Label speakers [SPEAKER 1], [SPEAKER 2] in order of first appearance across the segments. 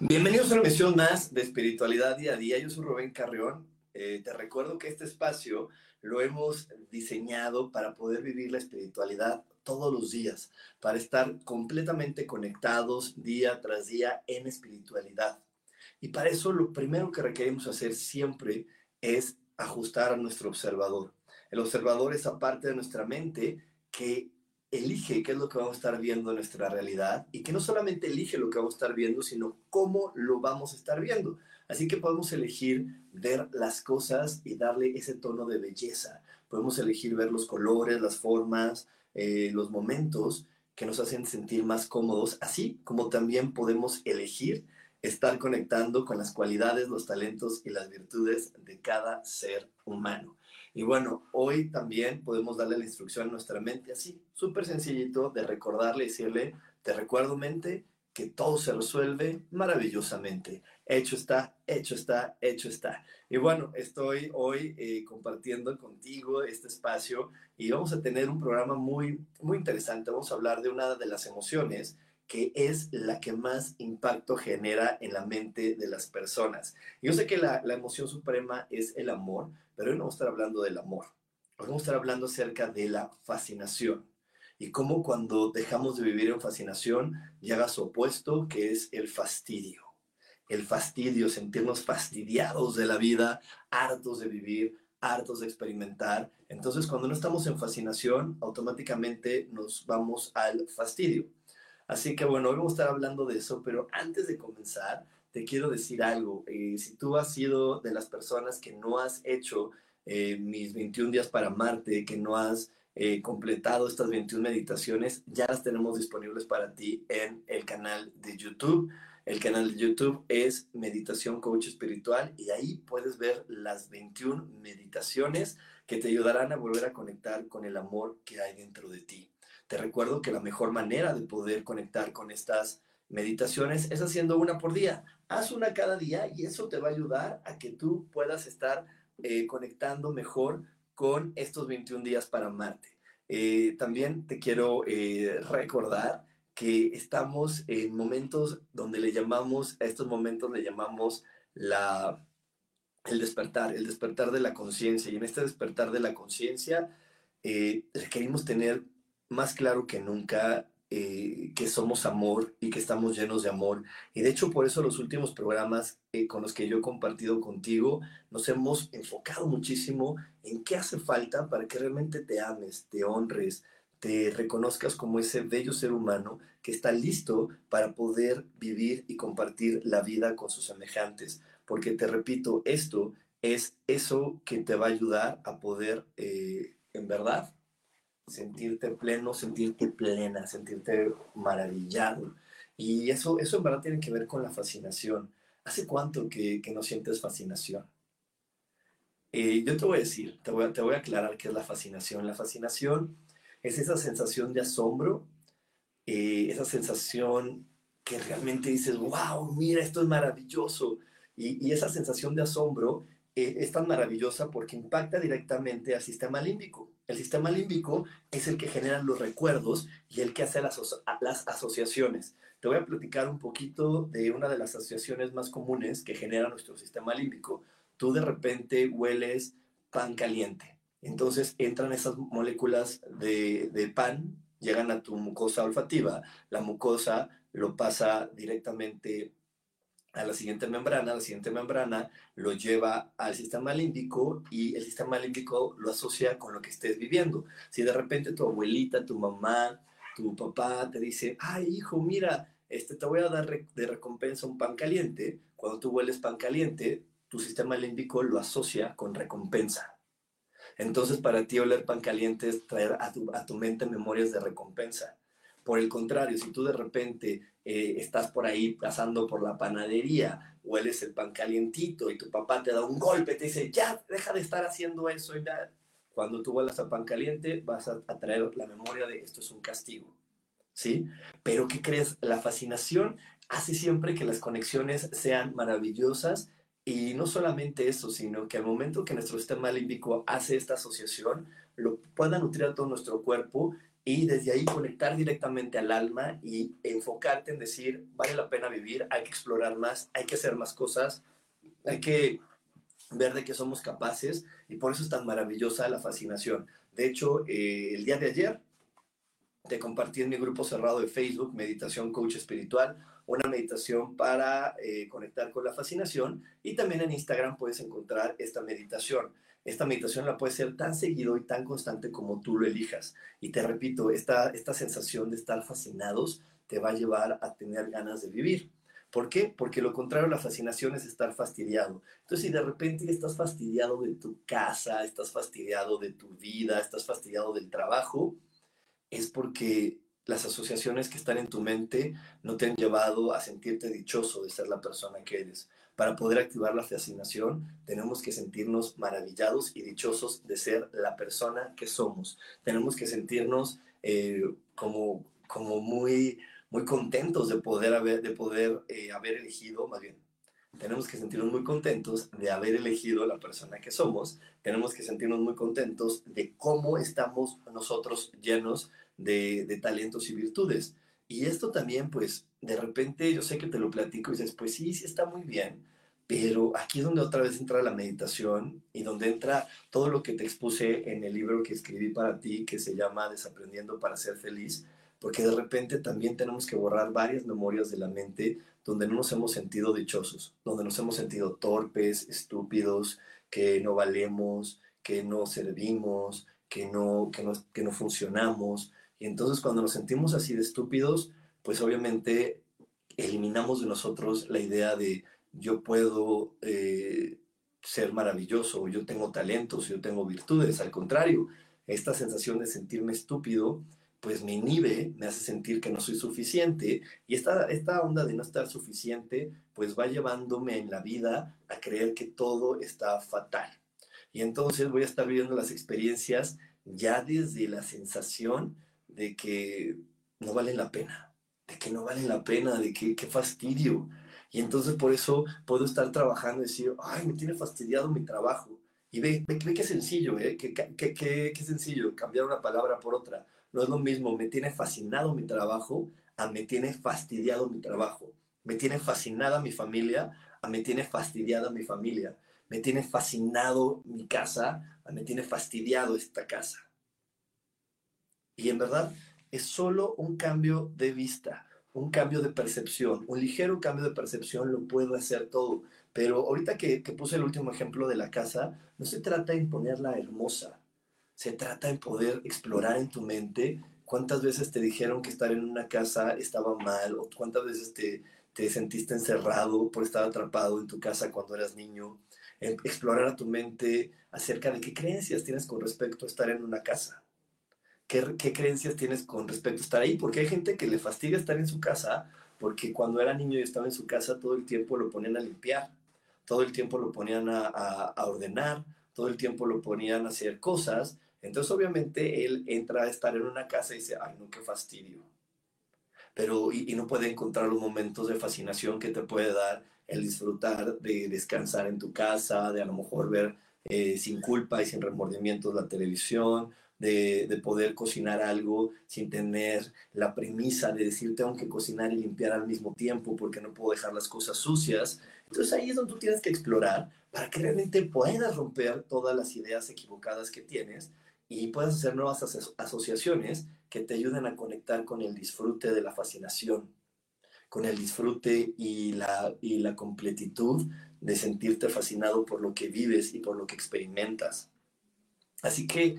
[SPEAKER 1] Bienvenidos a una misión más de espiritualidad día a día. Yo soy Rubén Carrión. Eh, te recuerdo que este espacio lo hemos diseñado para poder vivir la espiritualidad todos los días, para estar completamente conectados día tras día en espiritualidad. Y para eso lo primero que requerimos hacer siempre es ajustar a nuestro observador. El observador es esa parte de nuestra mente que elige qué es lo que vamos a estar viendo en nuestra realidad y que no solamente elige lo que vamos a estar viendo, sino cómo lo vamos a estar viendo. Así que podemos elegir ver las cosas y darle ese tono de belleza. Podemos elegir ver los colores, las formas, eh, los momentos que nos hacen sentir más cómodos, así como también podemos elegir estar conectando con las cualidades, los talentos y las virtudes de cada ser humano. Y bueno, hoy también podemos darle la instrucción a nuestra mente así, súper sencillito de recordarle y decirle, te recuerdo mente que todo se resuelve maravillosamente. Hecho está, hecho está, hecho está. Y bueno, estoy hoy eh, compartiendo contigo este espacio y vamos a tener un programa muy, muy interesante. Vamos a hablar de una de las emociones que es la que más impacto genera en la mente de las personas. Yo sé que la, emoción suprema es el amor, pero hoy no vamos a estar hablando del amor. Hoy vamos a estar hablando acerca de la fascinación y cómo cuando dejamos de vivir en fascinación llega su opuesto, que es el fastidio. El fastidio, sentirnos fastidiados de la vida, hartos de vivir, hartos de experimentar. Entonces, cuando no estamos en fascinación, automáticamente nos vamos al fastidio. Así que bueno, hoy vamos a estar hablando de eso, pero antes de comenzar, te quiero decir algo. Eh, si tú has sido de las personas que no has hecho eh, mis 21 días para Marte, que no has eh, completado estas 21 meditaciones, ya las tenemos disponibles para ti en el canal de YouTube. El canal de YouTube es Meditación Coach Espiritual y ahí puedes ver las 21 meditaciones que te ayudarán a volver a conectar con el amor que hay dentro de ti. Te recuerdo que la mejor manera de poder conectar con estas meditaciones es haciendo una por día. Haz una cada día y eso te va a ayudar a que tú puedas estar eh, conectando mejor con estos 21 días para Marte. Eh, también te quiero eh, recordar que estamos en momentos donde le llamamos, a estos momentos le llamamos la, el despertar, el despertar de la conciencia. Y en este despertar de la conciencia requerimos tener más claro que nunca eh, que somos amor y que estamos llenos de amor. Y de hecho, por eso los últimos programas eh, con los que yo he compartido contigo, nos hemos enfocado muchísimo en qué hace falta para que realmente te ames, te honres, te reconozcas como ese bello ser humano que está listo para poder vivir y compartir la vida con sus semejantes. Porque te repito, esto es eso que te va a ayudar a poder, eh, en verdad, sentirte pleno, sentirte plena, sentirte maravillado. Y eso, eso en verdad tiene que ver con la fascinación. ¿Hace cuánto que, que no sientes fascinación? Eh, yo te voy a decir, te voy a, te voy a aclarar qué es la fascinación. La fascinación es esa sensación de asombro, eh, esa sensación que realmente dices, wow, mira, esto es maravilloso. Y, y esa sensación de asombro eh, es tan maravillosa porque impacta directamente al sistema límbico. El sistema límbico es el que genera los recuerdos y el que hace las, asociaciones. Te voy a platicar un poquito de una de las asociaciones más comunes que genera nuestro sistema límbico. Tú de repente hueles pan caliente. Entonces entran esas moléculas de, de pan, llegan a tu mucosa olfativa, la mucosa lo pasa directamente a la siguiente membrana, la siguiente membrana lo lleva al sistema límbico y el sistema límbico lo asocia con lo que estés viviendo. Si de repente tu abuelita, tu mamá, tu papá te dice, ay hijo, mira, este, te voy a dar de recompensa un pan caliente, cuando tú hueles pan caliente, tu sistema límbico lo asocia con recompensa. Entonces para ti oler pan caliente es traer a tu, a tu mente memorias de recompensa. Por el contrario, si tú de repente eh, estás por ahí pasando por la panadería, hueles el pan calientito y tu papá te da un golpe, te dice, ya, deja de estar haciendo eso. Y Cuando tú huelas al pan caliente, vas a, traer la memoria de esto es un castigo. ¿Sí? Pero ¿qué crees? La fascinación hace siempre que las conexiones sean maravillosas y no solamente eso, sino que al momento que nuestro sistema límbico hace esta asociación, lo pueda nutrir a todo nuestro cuerpo y desde ahí conectar directamente al alma y enfocarte en decir, vale la pena vivir, hay que explorar más, hay que hacer más cosas, hay que ver de qué somos capaces y por eso es tan maravillosa la fascinación. De hecho, eh, el día de ayer te compartí en mi grupo cerrado de Facebook, Meditación Coach Espiritual, una meditación para eh, conectar con la fascinación y también en Instagram puedes encontrar esta meditación. Esta meditación la puedes hacer tan seguido y tan constante como tú lo elijas. Y te repito, esta, esta sensación de estar fascinados te va a llevar a tener ganas de vivir. ¿Por qué? Porque lo contrario a la fascinación es estar fastidiado. Entonces, si de repente estás fastidiado de tu casa, estás fastidiado de tu vida, estás fastidiado del trabajo, es porque las asociaciones que están en tu mente no te han llevado a sentirte dichoso de ser la persona que eres. Para poder activar la fascinación, tenemos que sentirnos maravillados y dichosos de ser la persona que somos. Tenemos que sentirnos eh, como, como muy, muy contentos de poder haber, de poder, eh, haber elegido, más bien, tenemos que sentirnos muy contentos de haber elegido la persona que somos, tenemos que sentirnos muy contentos de cómo estamos nosotros llenos de, talentos y virtudes. Y esto también, pues, de repente yo sé que te lo platico y dices, pues sí, sí está muy bien, pero aquí es donde otra vez entra la meditación y donde entra todo lo que te expuse en el libro que escribí para ti, que se llama Desaprendiendo para ser feliz, porque de repente también tenemos que borrar varias memorias de la mente donde no nos hemos sentido dichosos, donde nos hemos sentido torpes, estúpidos, que no valemos, que no servimos, que no, que no, que no funcionamos, y entonces cuando nos sentimos así de estúpidos, pues obviamente eliminamos de nosotros la idea de yo puedo eh, ser maravilloso, yo tengo talentos, yo tengo virtudes. Al contrario, esta sensación de sentirme estúpido, pues me inhibe, me hace sentir que no soy suficiente. Y esta, esta onda de no estar suficiente, pues va llevándome en la vida a creer que todo está fatal. Y entonces voy a estar viviendo las experiencias ya desde la sensación de que no valen la pena, de que no valen la pena, de que qué fastidio. Y entonces por eso puedo estar trabajando y decir, ay, me tiene fastidiado mi trabajo. Y ve, ve, qué sencillo, ¿eh? Qué, qué, qué, qué sencillo, cambiar una palabra por otra. No es lo mismo, me tiene fascinado mi trabajo a me tiene fastidiado mi trabajo. Me tiene fascinada mi familia a me tiene fastidiada mi familia. Me tiene fascinado mi casa a me tiene fastidiado esta casa. Y en verdad es solo un cambio de vista, un cambio de percepción, un ligero cambio de percepción lo puede hacer todo. Pero ahorita que, puse el último ejemplo de la casa, no se trata de imponerla hermosa, se trata de poder explorar en tu mente cuántas veces te dijeron que estar en una casa estaba mal o cuántas veces te, te sentiste encerrado por estar atrapado en tu casa cuando eras niño. explorar a tu mente acerca de qué creencias tienes con respecto a estar en una casa. ¿Qué, ¿Qué creencias tienes con respecto a estar ahí? Porque hay gente que le fastidia estar en su casa porque cuando era niño y estaba en su casa todo el tiempo lo ponían a limpiar, todo el tiempo lo ponían a, a ordenar, todo el tiempo lo ponían a hacer cosas. Entonces obviamente él entra a estar en una casa y dice, ay no, qué fastidio pero y, no puede encontrar los momentos de fascinación que te puede dar el disfrutar de descansar en tu casa, de a lo mejor ver eh, sin culpa y sin remordimientos la televisión, de, de, poder cocinar algo sin tener la premisa de decir tengo que cocinar y limpiar al mismo tiempo porque no puedo dejar las cosas sucias. Entonces ahí es donde tú tienes que explorar para que realmente puedas romper todas las ideas equivocadas que tienes y puedas hacer nuevas asociaciones que te ayuden a conectar con el disfrute de la fascinación, con el disfrute y la, y la completitud de sentirte fascinado por lo que vives y por lo que experimentas. Así que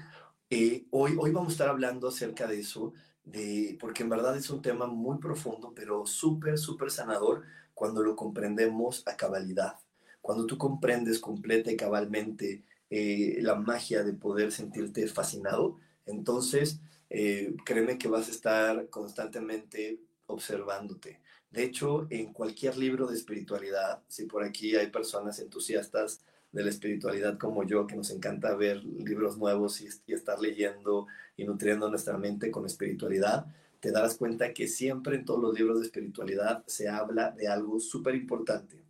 [SPEAKER 1] eh, hoy, hoy vamos a estar hablando acerca de eso, de, porque en verdad es un tema muy profundo, pero súper, súper sanador cuando lo comprendemos a cabalidad. Cuando tú comprendes completa y cabalmente eh, la magia de poder sentirte fascinado, entonces eh, créeme que vas a estar constantemente observándote. De hecho, en cualquier libro de espiritualidad, si por aquí hay personas entusiastas de la espiritualidad como yo, que nos encanta ver libros nuevos y, y estar leyendo y nutriendo nuestra mente con espiritualidad, te darás cuenta que siempre en todos los libros de espiritualidad se habla de algo súper importante,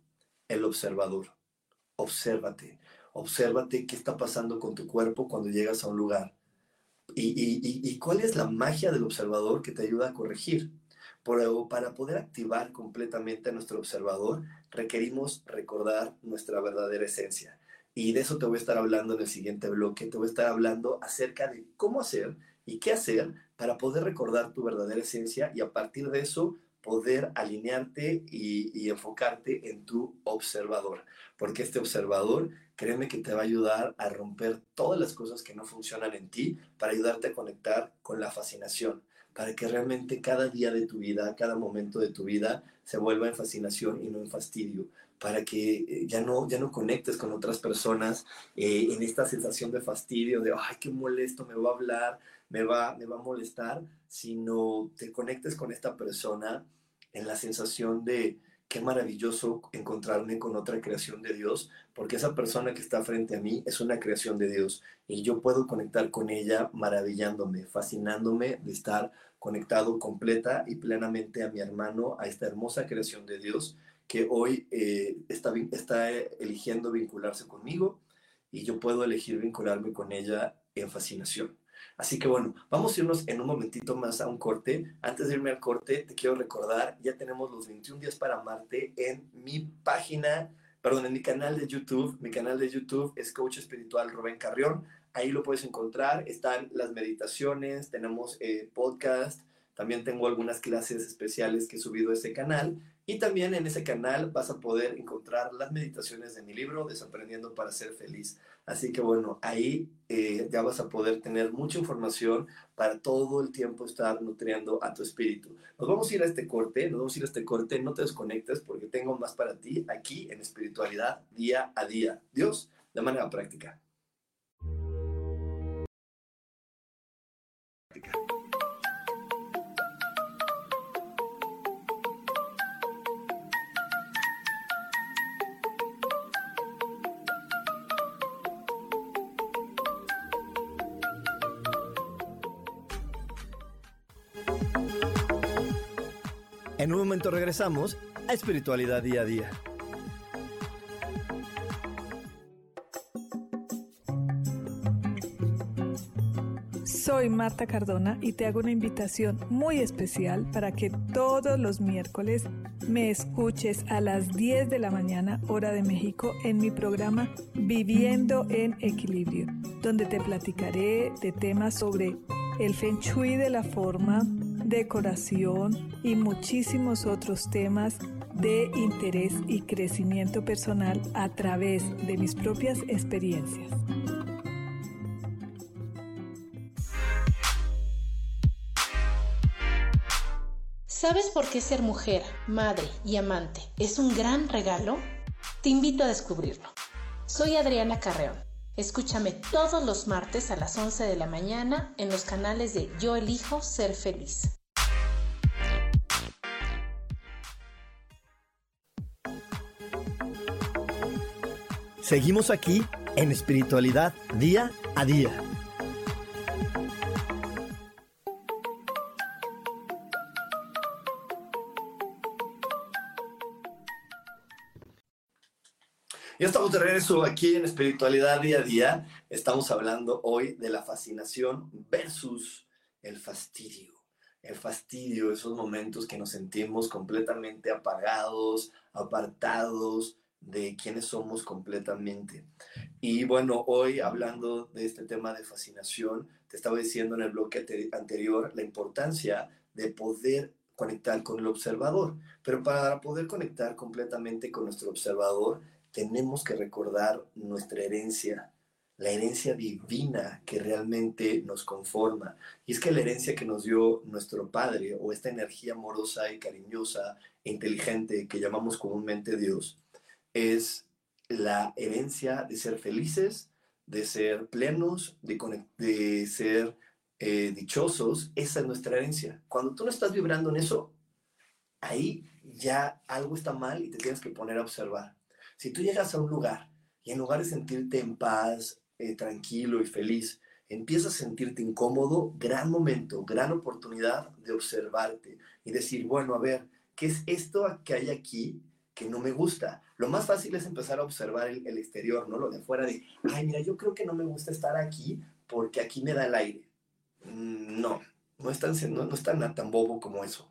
[SPEAKER 1] el observador. Obsérvate. Obsérvate qué está pasando con tu cuerpo cuando llegas a un lugar. Y, cuál es la magia del observador que te ayuda a corregir. Pero para poder activar completamente a nuestro observador, requerimos recordar nuestra verdadera esencia. Y de eso te voy a estar hablando en el siguiente bloque. Te voy a estar hablando acerca de cómo hacer y qué hacer para poder recordar tu verdadera esencia y a partir de eso poder alinearte y, y enfocarte en tu observador. Porque este observador créeme que te va a ayudar a romper todas las cosas que no funcionan en ti para ayudarte a conectar con la fascinación, para que realmente cada día de tu vida, cada momento de tu vida se vuelva en fascinación y no en fastidio, para que eh, ya no, ya no conectes con otras personas eh, en esta sensación de fastidio, de, ay, qué molesto, me va a hablar, me va, me va a molestar, sino te conectes con esta persona en la sensación de, qué maravilloso encontrarme con otra creación de Dios, porque esa persona que está frente a mí es una creación de Dios y yo puedo conectar con ella maravillándome, fascinándome de estar conectado completa y plenamente a mi hermano, a esta hermosa creación de Dios que hoy eh, está, está eligiendo vincularse conmigo y yo puedo elegir vincularme con ella en fascinación. Así que bueno, vamos a irnos en un momentito más a un corte. Antes de irme al corte, te quiero recordar, ya tenemos los 21 días para amarte en mi página, perdón, en mi canal de YouTube. Mi canal de YouTube es Coach Espiritual Rubén Carrión. Ahí lo puedes encontrar. Están las meditaciones, tenemos eh, podcast, también tengo algunas clases especiales que he subido a ese canal y también en ese canal vas a poder encontrar las meditaciones de mi libro, Desaprendiendo para ser feliz. Así que bueno, ahí eh, ya vas a poder tener mucha información para todo el tiempo estar nutriendo a tu espíritu. Nos vamos a ir a este corte, nos vamos a ir a este corte, no te desconectes porque tengo más para ti aquí en espiritualidad día a día. Dios, de manera práctica. En un momento regresamos a Espiritualidad Día a Día.
[SPEAKER 2] Soy Marta Cardona y te hago una invitación muy especial para que todos los miércoles me escuches a las 10 de la mañana hora de México en mi programa Viviendo en Equilibrio, donde te platicaré de temas sobre el feng shui de la forma, decoración y muchísimos otros temas de interés y crecimiento personal a través de mis propias experiencias.
[SPEAKER 3] ¿Sabes por qué ser mujer, madre y amante es un gran regalo? Te invito a descubrirlo. Soy Adriana Carreón. Escúchame todos los martes a las 11 de la mañana en los canales de Yo elijo ser feliz.
[SPEAKER 1] Seguimos aquí en espiritualidad día a día. Ya estamos de regreso aquí en Espiritualidad Día a Día. Estamos hablando hoy de la fascinación versus el fastidio. El fastidio, esos momentos que nos sentimos completamente apagados, apartados de quiénes somos completamente. Y bueno, hoy hablando de este tema de fascinación, te estaba diciendo en el bloque anterior la importancia de poder conectar con el observador. Pero para poder conectar completamente con nuestro observador, tenemos que recordar nuestra herencia, la herencia divina que realmente nos conforma. Y es que la herencia que nos dio nuestro Padre, o esta energía amorosa y cariñosa e inteligente que llamamos comúnmente Dios, es la herencia de ser felices, de ser plenos, de, de ser eh, dichosos. Esa es nuestra herencia. Cuando tú no estás vibrando en eso, ahí ya algo está mal y te tienes que poner a observar. Si tú llegas a un lugar y en lugar de sentirte en paz, eh, tranquilo y feliz, empiezas a sentirte incómodo, gran momento, gran oportunidad de observarte y decir, bueno, a ver, ¿qué es esto que hay aquí que no me gusta? Lo más fácil es empezar a observar el, exterior, ¿no? Lo de afuera de, ay, mira, yo creo que no me gusta estar aquí porque aquí me da el aire. Mm, no, no es tan, no, no tan, tan bobo como eso.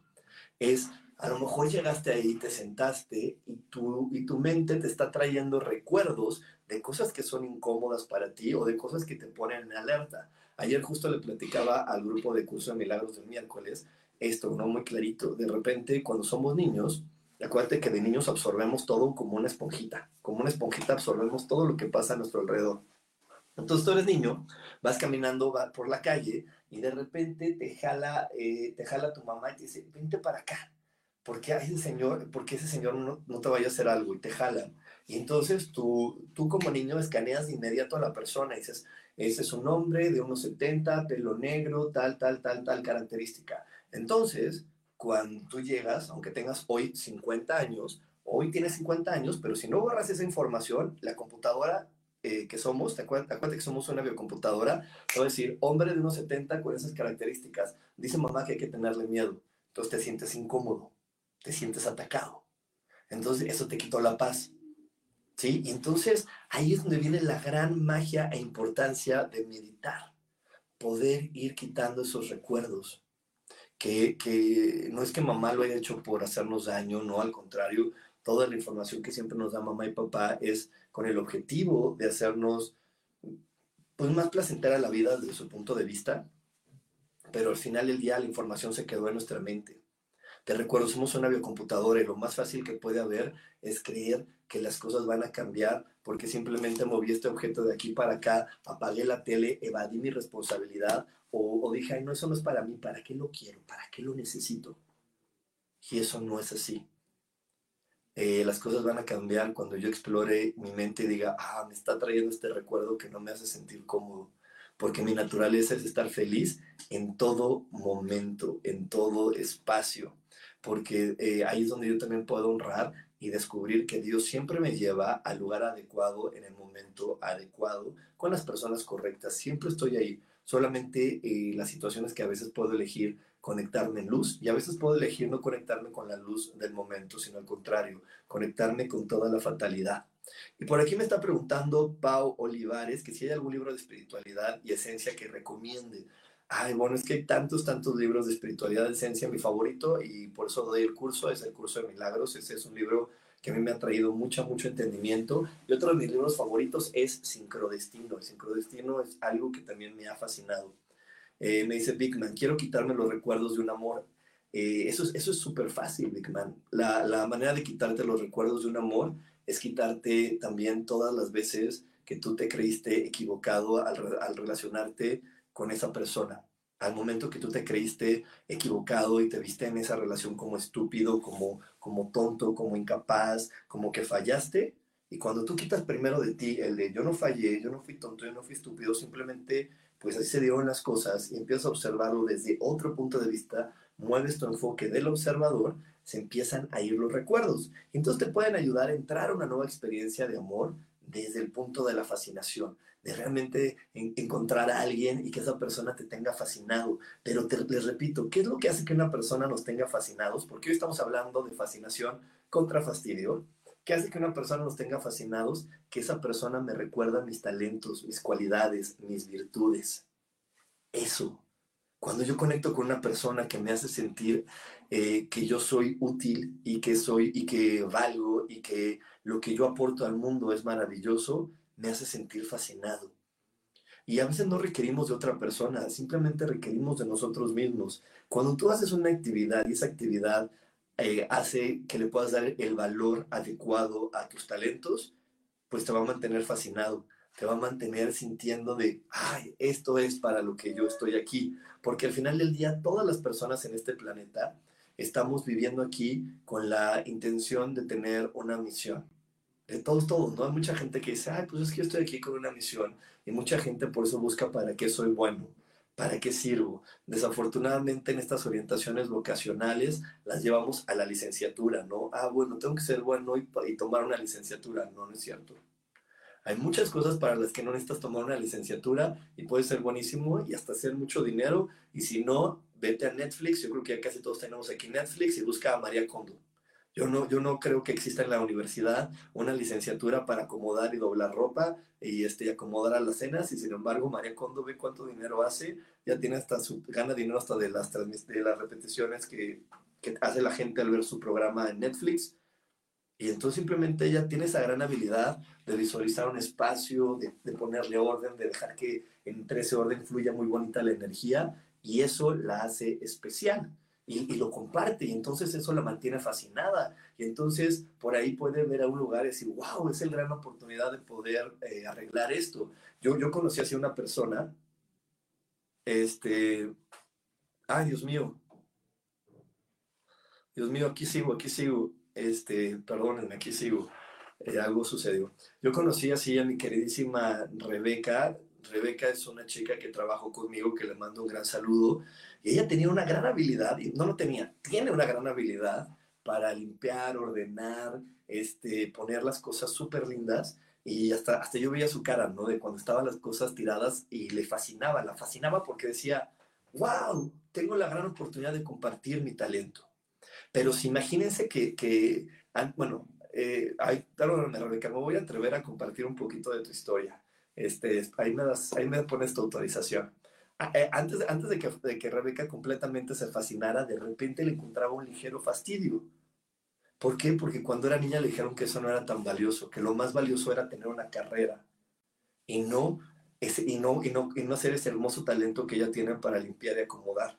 [SPEAKER 1] Es, a lo mejor llegaste ahí, te sentaste y tu, y tu mente te está trayendo recuerdos de cosas que son incómodas para ti o de cosas que te ponen en alerta. Ayer justo le platicaba al grupo de curso de milagros del miércoles esto, ¿no? Muy clarito. De repente, cuando somos niños, acuérdate que de niños absorbemos todo como una esponjita. Como una esponjita absorbemos todo lo que pasa a nuestro alrededor. Entonces tú eres niño, vas caminando por la calle y de repente te jala, eh, te jala tu mamá y te dice, vente para acá ¿por qué ese señor, porque ese señor no, no, te vaya a hacer algo y te jalan? Y entonces tú, tú como niño escaneas de inmediato a la persona y dices, ese es un hombre de unos 70, pelo negro, tal, tal, tal, tal característica. Entonces, cuando tú llegas, aunque tengas hoy 50 años, hoy tienes 50 años, pero si no borras esa información, la computadora eh, que somos, te acuerdas, que somos una biocomputadora, a decir, hombre de unos 70 con esas características, dice mamá que hay que tenerle miedo, entonces te sientes incómodo te sientes atacado. Entonces eso te quitó la paz. ¿Sí? Entonces ahí es donde viene la gran magia e importancia de meditar. Poder ir quitando esos recuerdos. Que, que no es que mamá lo haya hecho por hacernos daño, no, al contrario, toda la información que siempre nos da mamá y papá es con el objetivo de hacernos pues más placentera la vida desde su punto de vista, pero al final del día la información se quedó en nuestra mente. Te recuerdo, somos una biocomputadora y lo más fácil que puede haber es creer que las cosas van a cambiar porque simplemente moví este objeto de aquí para acá, apagué la tele, evadí mi responsabilidad o, dije, ay, no, eso no es para mí, ¿para qué lo quiero? ¿Para qué lo necesito? Y eso no es así. Eh, las cosas van a cambiar cuando yo explore mi mente y diga, ah, me está trayendo este recuerdo que no me hace sentir cómodo, porque mi naturaleza es estar feliz en todo momento, en todo espacio porque eh, ahí es donde yo también puedo honrar y descubrir que Dios siempre me lleva al lugar adecuado, en el momento adecuado, con las personas correctas. Siempre estoy ahí. Solamente eh, las situaciones que a veces puedo elegir conectarme en luz y a veces puedo elegir no conectarme con la luz del momento, sino al contrario, conectarme con toda la fatalidad. Y por aquí me está preguntando Pau Olivares que si hay algún libro de espiritualidad y esencia que recomiende. Ay, bueno, es que hay tantos, tantos libros de espiritualidad de esencia. Mi favorito, y por eso doy el curso, es el curso de milagros. Ese es un libro que a mí me ha traído mucho, mucho entendimiento. Y otro de mis libros favoritos es Sincrodestino. El sincrodestino es algo que también me ha fascinado. Eh, me dice Bigman, quiero quitarme los recuerdos de un amor. Eh, eso, es, eso es súper fácil, Bigman. La, la manera de quitarte los recuerdos de un amor es quitarte también todas las veces que tú te creíste equivocado al, al relacionarte con esa persona. Al momento que tú te creíste equivocado y te viste en esa relación como estúpido, como, como tonto, como incapaz, como que fallaste, Y cuando tú quitas primero de ti el de yo no fallé, yo no fui tonto, yo no fui estúpido, simplemente pues así se dieron las cosas y empiezas a observarlo desde otro punto de vista, mueves tu enfoque del observador, se empiezan a ir los recuerdos. Y entonces te pueden ayudar a entrar a una nueva experiencia de amor desde el punto de la fascinación, de realmente encontrar a alguien y que esa persona te tenga fascinado. Pero te, les repito, ¿qué es lo que hace que una persona nos tenga fascinados? Porque hoy estamos hablando de fascinación contra fastidio. ¿Qué hace que una persona nos tenga fascinados? Que esa persona me recuerda mis talentos, mis cualidades, mis virtudes. Eso. Cuando yo conecto con una persona que me hace sentir eh, que yo soy útil y que soy y que valgo y que lo que yo aporto al mundo es maravilloso, me hace sentir fascinado. Y a veces no requerimos de otra persona, simplemente requerimos de nosotros mismos. Cuando tú haces una actividad y esa actividad eh, hace que le puedas dar el valor adecuado a tus talentos, pues te va a mantener fascinado, te va a mantener sintiendo de, ay, esto es para lo que yo estoy aquí. Porque al final del día, todas las personas en este planeta estamos viviendo aquí con la intención de tener una misión. De todos, todos, ¿no? Hay mucha gente que dice, ay, pues es que yo estoy aquí con una misión. Y mucha gente por eso busca para qué soy bueno ¿Para qué sirvo? Desafortunadamente en estas orientaciones vocacionales las llevamos a la licenciatura, ¿no? Ah, bueno, tengo que ser bueno y, y, tomar una licenciatura. No, no es cierto. Hay muchas cosas para las que no necesitas tomar una licenciatura y puedes ser buenísimo y hasta hacer mucho dinero. Y si no, vete a Netflix. Yo creo que ya casi todos tenemos aquí Netflix y busca a María Kondo. Yo no, yo no creo que exista en la universidad una licenciatura para acomodar y doblar ropa y este, acomodar a las cenas, y sin embargo María Kondo ve cuánto dinero hace, ya tiene hasta su, gana dinero hasta de las, de las repeticiones que, que hace la gente al ver su programa en Netflix. Y entonces simplemente ella tiene esa gran habilidad de visualizar un espacio, de, de, ponerle orden, de dejar que entre ese orden fluya muy bonita la energía y eso la hace especial y, lo comparte y entonces eso la mantiene fascinada y entonces por ahí puede ver a un lugar y decir, wow, es el gran oportunidad de poder eh, arreglar esto. Yo, yo conocí así una persona, este, ay Dios mío, Dios mío, aquí sigo, aquí sigo, este, perdónenme, aquí sigo. Eh, algo sucedió. Yo conocí así a mi queridísima Rebeca. Rebeca es una chica que trabajó conmigo, que le mando un gran saludo. Y ella tenía una gran habilidad, y no lo tenía, tiene una gran habilidad para limpiar, ordenar, este, poner las cosas súper lindas. Y hasta, hasta yo veía su cara, ¿no? De cuando estaban las cosas tiradas y le fascinaba, la fascinaba porque decía, wow, tengo la gran oportunidad de compartir mi talento. Pero si imagínense que, que bueno, eh, ahí, Rebeca, me voy a atrever a compartir un poquito de tu historia. Este, ahí, me das, ahí me pones tu autorización. Eh, antes, antes de, que, de que Rebeca completamente se fascinara, de repente le encontraba un ligero fastidio. ¿Por qué? Porque cuando era niña le dijeron que eso no era tan valioso, que lo más valioso era tener una carrera y no, ese, y no, y no, y no hacer ese hermoso talento que ella tiene para limpiar y acomodar.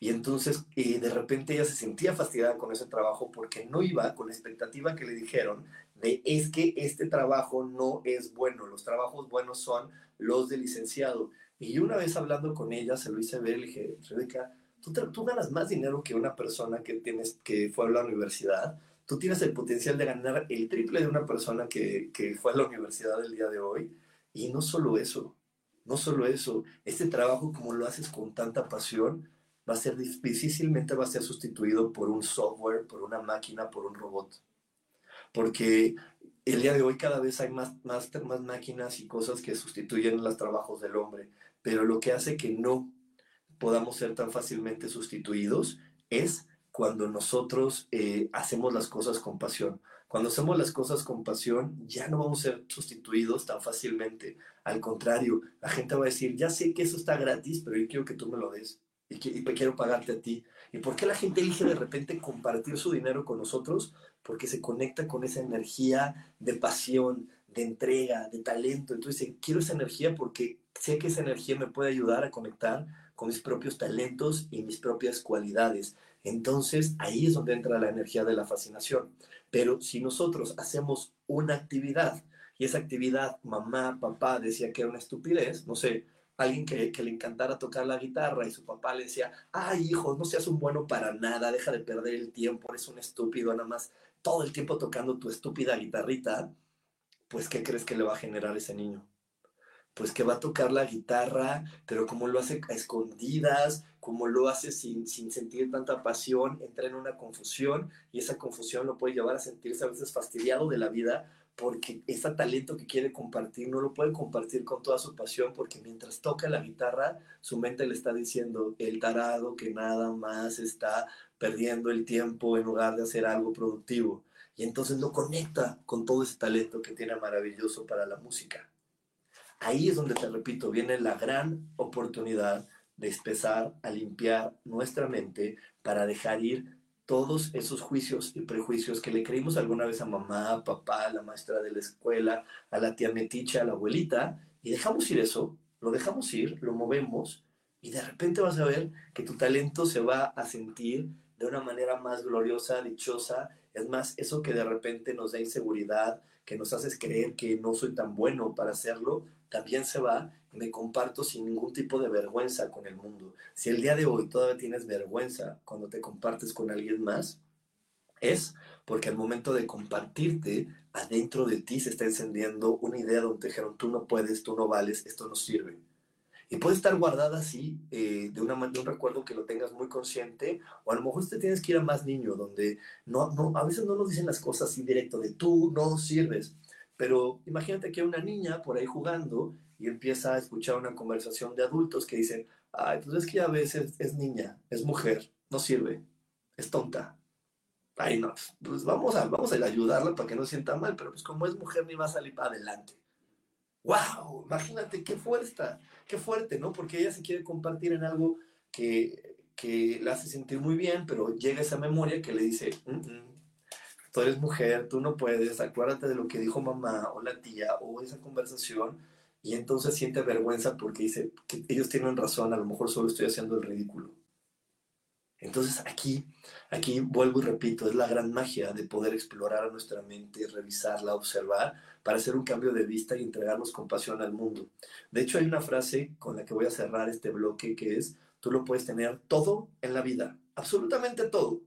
[SPEAKER 1] Y entonces, y de repente ella se sentía fastidiada con ese trabajo porque no iba con la expectativa que le dijeron de es que este trabajo no es bueno, los trabajos buenos son los de licenciado. Y una vez hablando con ella, se lo hice ver, le dije, Rebeca, tú, tú ganas más dinero que una persona que, tienes, que fue a la universidad. Tú tienes el potencial de ganar el triple de una persona que, que fue a la universidad el día de hoy. Y no solo eso, no solo eso, este trabajo como lo haces con tanta pasión, va a ser difícilmente va a ser sustituido por un software, por una máquina, por un robot. Porque el día de hoy cada vez hay más, más, más máquinas y cosas que sustituyen los trabajos del hombre pero lo que hace que no podamos ser tan fácilmente sustituidos es cuando nosotros eh, hacemos las cosas con pasión. Cuando hacemos las cosas con pasión, ya no vamos a ser sustituidos tan fácilmente. Al contrario, la gente va a decir, ya sé que eso está gratis, pero yo quiero que tú me lo des y, quiero pagarte a ti. ¿Y por qué la gente elige de repente compartir su dinero con nosotros? Porque se conecta con esa energía de pasión, de entrega, de talento. Entonces, quiero esa energía porque sé que esa energía me puede ayudar a conectar con mis propios talentos y mis propias cualidades. Entonces, ahí es donde entra la energía de la fascinación. Pero si nosotros hacemos una actividad y esa actividad, mamá, papá decía que era una estupidez, no sé, alguien que, le encantara tocar la guitarra y su papá le decía, ay hijo, no seas un bueno para nada, deja de perder el tiempo, eres un estúpido, nada más todo el tiempo tocando tu estúpida guitarrita, pues ¿qué crees que le va a generar ese niño? Pues que va a tocar la guitarra, pero como lo hace a escondidas, como lo hace sin, sin sentir tanta pasión, entra en una confusión y esa confusión lo puede llevar a sentirse a veces fastidiado de la vida porque ese talento que quiere compartir no lo puede compartir con toda su pasión porque mientras toca la guitarra, su mente le está diciendo el tarado que nada más está perdiendo el tiempo en lugar de hacer algo productivo. Y entonces no conecta con todo ese talento que tiene maravilloso para la música. Ahí es donde, te repito, viene la gran oportunidad de empezar a limpiar nuestra mente para dejar ir todos esos juicios y prejuicios que le creímos alguna vez a mamá, papá, la maestra de la escuela, a la tía meticha, a la abuelita, y dejamos ir eso, lo dejamos ir, lo movemos, y de repente vas a ver que tu talento se va a sentir de una manera más gloriosa, dichosa. Es más, eso que de repente nos da inseguridad, que nos haces creer que no soy tan bueno para hacerlo, también se va me comparto sin ningún tipo de vergüenza con el mundo. Si el día de hoy todavía tienes vergüenza cuando te compartes con alguien más, es porque al momento de compartirte, adentro de ti se está encendiendo una idea donde dijeron, tú no puedes, tú no vales, esto no sirve. Y puede estar guardada así, eh, de, una, de un recuerdo que lo tengas muy consciente, o a lo mejor te tienes que ir a más niño, donde no, no, a veces no nos dicen las cosas así directo, de tú no sirves, pero imagínate que hay una niña por ahí jugando y empieza a escuchar una conversación de adultos que dicen, ay, pues es que a veces es niña, es mujer, no sirve, es tonta. Ay, no, pues vamos a, vamos a ayudarla para que no sienta mal, pero pues como es mujer ni va a salir para adelante. ¡Wow! Imagínate qué fuerza, qué fuerte, ¿no? Porque ella se quiere compartir en algo que, que la hace sentir muy bien, pero llega esa memoria que le dice, mm tú eres mujer, tú no puedes, acuérdate de lo que dijo mamá o la tía o esa conversación, y entonces siente vergüenza porque dice que ellos tienen razón, a lo mejor solo estoy haciendo el ridículo. Entonces aquí, aquí vuelvo y repito, es la gran magia de poder explorar nuestra mente, revisarla, observar, para hacer un cambio de vista y entregarnos compasión al mundo. De hecho, hay una frase con la que voy a cerrar este bloque que es, tú lo puedes tener todo en la vida, absolutamente todo,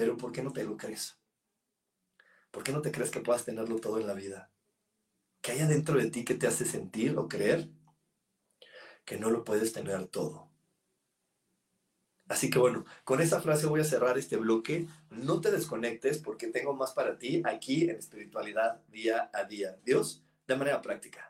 [SPEAKER 1] pero ¿por qué no te lo crees? ¿Por qué no te crees que puedas tenerlo todo en la vida? ¿Qué hay dentro de ti que te hace sentir o creer que no lo puedes tener todo? Así que bueno, con esa frase voy a cerrar este bloque. No te desconectes porque tengo más para ti aquí en espiritualidad día a día. Dios, de manera práctica.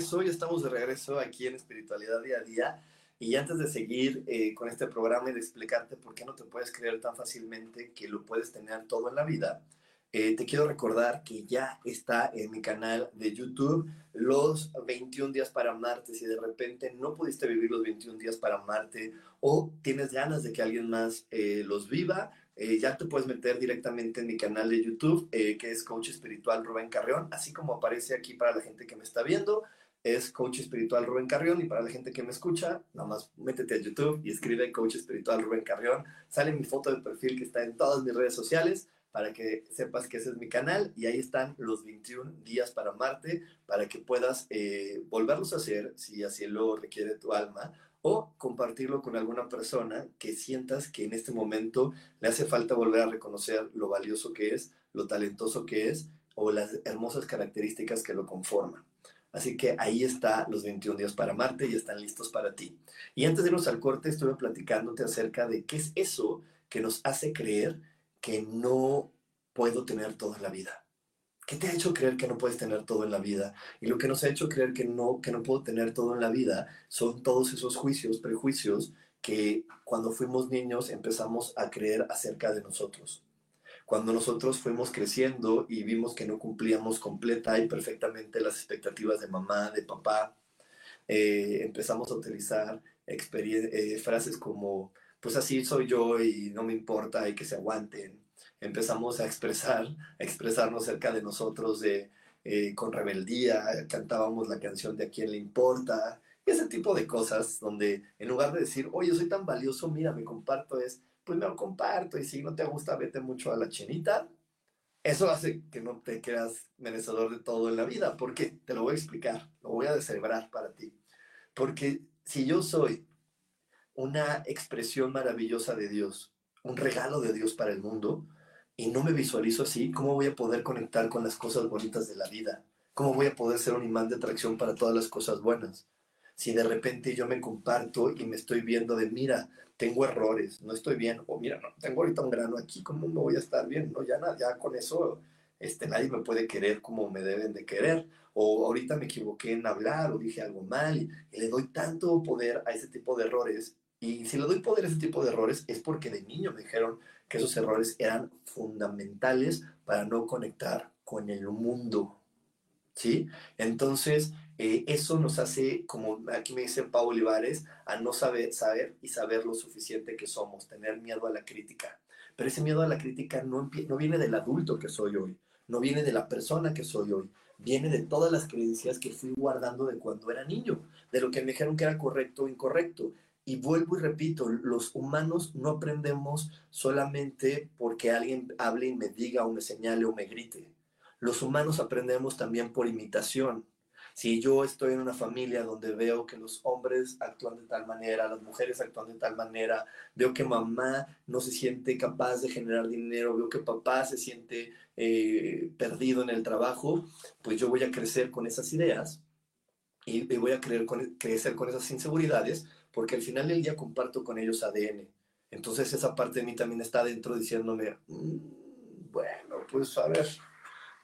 [SPEAKER 1] Regreso, ya estamos de regreso aquí en Espiritualidad Día a Día. Y antes de seguir eh, con este programa y de explicarte por qué no te puedes creer tan fácilmente que lo puedes tener todo en la vida, eh, te quiero recordar que ya está en mi canal de YouTube los 21 días para Marte. Si de repente no pudiste vivir los 21 días para Marte o tienes ganas de que alguien más eh, los viva, eh, ya te puedes meter directamente en mi canal de YouTube, eh, que es Coach Espiritual Rubén Carrión, así como aparece aquí para la gente que me está viendo, es Coach Espiritual Rubén Carrión, y para la gente que me escucha, nada más métete a YouTube y escribe Coach Espiritual Rubén Carrión, sale mi foto de perfil que está en todas mis redes sociales, para que sepas que ese es mi canal. Y ahí están los 21 días para Marte para que puedas eh, volverlos a hacer si así lo requiere tu alma o compartirlo con alguna persona que sientas que en este momento le hace falta volver a reconocer lo valioso que es, lo talentoso que es o las hermosas características que lo conforman. Así que ahí está los 21 días para Marte y están listos para ti. Y antes de irnos al corte, estuve platicándote acerca de qué es eso que nos hace creer que no puedo tener toda la vida. ¿Qué te ha hecho creer que no puedes tener todo en la vida? Y lo que nos ha hecho creer que no, que no puedo tener todo en la vida son todos esos juicios, prejuicios que cuando fuimos niños empezamos a creer acerca de nosotros. Cuando nosotros fuimos creciendo y vimos que no cumplíamos completa y perfectamente las expectativas de mamá, de papá, eh, empezamos a utilizar eh, frases como, pues así soy yo y no me importa y que se aguanten empezamos a expresar, a expresarnos cerca de nosotros de, eh, con rebeldía, cantábamos la canción de a quién le importa, ese tipo de cosas donde en lugar de decir, oye, soy tan valioso, mira, me comparto, es, pues lo comparto y si no te gusta, vete mucho a la chinita. Eso hace que no te creas merecedor de todo en la vida. ¿Por qué? Te lo voy a explicar, lo voy a celebrar para ti. Porque si yo soy una expresión maravillosa de Dios, un regalo de Dios para el mundo, y no me visualizo así, ¿cómo voy a poder conectar con las cosas bonitas de la vida? ¿Cómo voy a poder ser un imán de atracción para todas las cosas buenas? Si de repente yo me comparto y me estoy viendo de, mira, tengo errores, no estoy bien, o mira, no, tengo ahorita un grano aquí, ¿cómo no voy a estar bien? No, ya, ya con eso este, nadie me puede querer como me deben de querer, o ahorita me equivoqué en hablar o dije algo mal y, y le doy tanto poder a ese tipo de errores. Y si le doy poder a ese tipo de errores es porque de niño me dijeron, que esos errores eran fundamentales para no conectar con el mundo. ¿Sí? Entonces, eh, eso nos hace, como aquí me dice Pablo Olivares, a no saber, saber y saber lo suficiente que somos, tener miedo a la crítica. Pero ese miedo a la crítica no, no viene del adulto que soy hoy, no viene de la persona que soy hoy, viene de todas las creencias que fui guardando de cuando era niño, de lo que me dijeron que era correcto o incorrecto. Y vuelvo y repito, los humanos no aprendemos solamente porque alguien hable y me diga o me señale o me grite. Los humanos aprendemos también por imitación. Si yo estoy en una familia donde veo que los hombres actúan de tal manera, las mujeres actúan de tal manera, veo que mamá no se siente capaz de generar dinero, veo que papá se siente eh, perdido en el trabajo, pues yo voy a crecer con esas ideas y, voy a crecer con esas inseguridades porque al final del día comparto con ellos ADN. Entonces esa parte de mí también está dentro diciéndome, mm, bueno, pues a ver,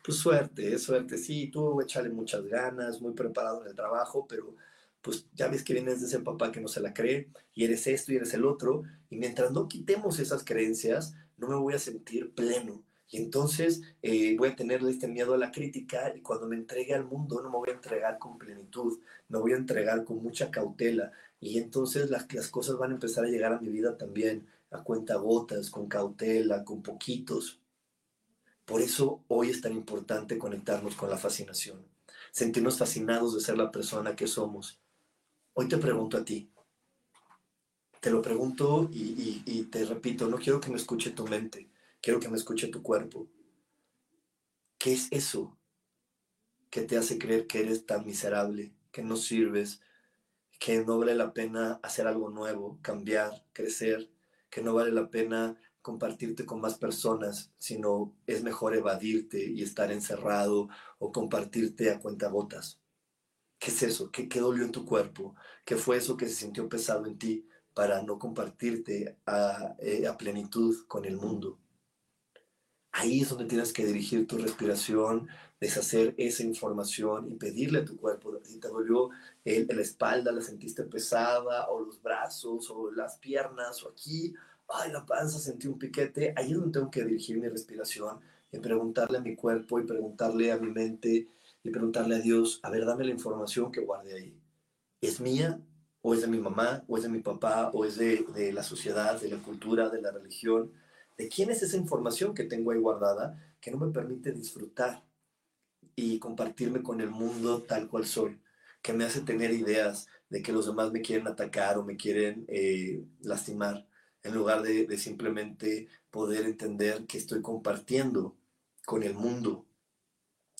[SPEAKER 1] pues suerte, suerte, sí, tú échale muchas ganas, muy preparado en el trabajo, pero pues ya ves que vienes de ese papá que no se la cree y eres esto y eres el otro, y mientras no quitemos esas creencias, no me voy a sentir pleno. Y entonces eh, voy a tenerle este miedo a la crítica y cuando me entregue al mundo no me voy a entregar con plenitud, me voy a entregar con mucha cautela y entonces las, las cosas van a empezar a llegar a mi vida también a cuenta gotas, con cautela, con poquitos. Por eso hoy es tan importante conectarnos con la fascinación, sentirnos fascinados de ser la persona que somos. Hoy te pregunto a ti, te lo pregunto y, y te repito, no quiero que me escuche tu mente, quiero que me escuche tu cuerpo. ¿Qué es eso que te hace creer que eres tan miserable, que no sirves, que no vale la pena hacer algo nuevo, cambiar, crecer, que no vale la pena compartirte con más personas, sino es mejor evadirte y estar encerrado o compartirte a cuenta gotas. ¿Qué es eso? ¿Qué, ¿Qué dolió en tu cuerpo? ¿Qué fue eso que se sintió pesado en ti para no compartirte a, eh, a plenitud con el mundo? Ahí es donde tienes que dirigir tu respiración, deshacer esa información y pedirle a tu cuerpo, si te dolió el, la espalda, la sentiste pesada, o los brazos, o las piernas, o aquí, ay, la panza, sentí un piquete, ahí es donde tengo que dirigir mi respiración y preguntarle a mi cuerpo y preguntarle a mi mente y preguntarle a Dios, a ver, dame la información que guarde ahí. ¿Es mía? ¿O es de mi mamá? ¿O es de mi papá? ¿O es de, de la sociedad, de la cultura, de la religión? ¿De quién es esa información que tengo ahí guardada que no me permite disfrutar y compartirme con el mundo tal cual soy? Que me hace tener ideas de que los demás me quieren atacar o me quieren eh, lastimar, en lugar de, simplemente poder entender que estoy compartiendo con el mundo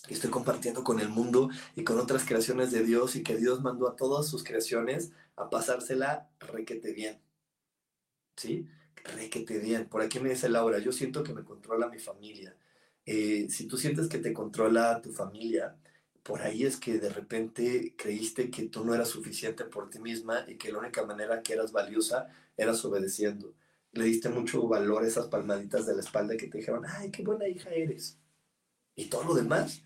[SPEAKER 1] que estoy compartiendo con el mundo y con otras creaciones de Dios y que Dios mandó a todas sus creaciones a pasársela requete bien. ¿Sí? Requete bien. Por aquí me dice Laura, yo siento que me controla mi familia. Eh, si tú sientes que te controla tu familia, por ahí es que de repente creíste que tú no eras suficiente por ti misma y que la única manera que eras valiosa eras obedeciendo. Le diste mucho valor a esas palmaditas de la espalda que te dijeron, ay, qué buena hija eres. Y todo lo demás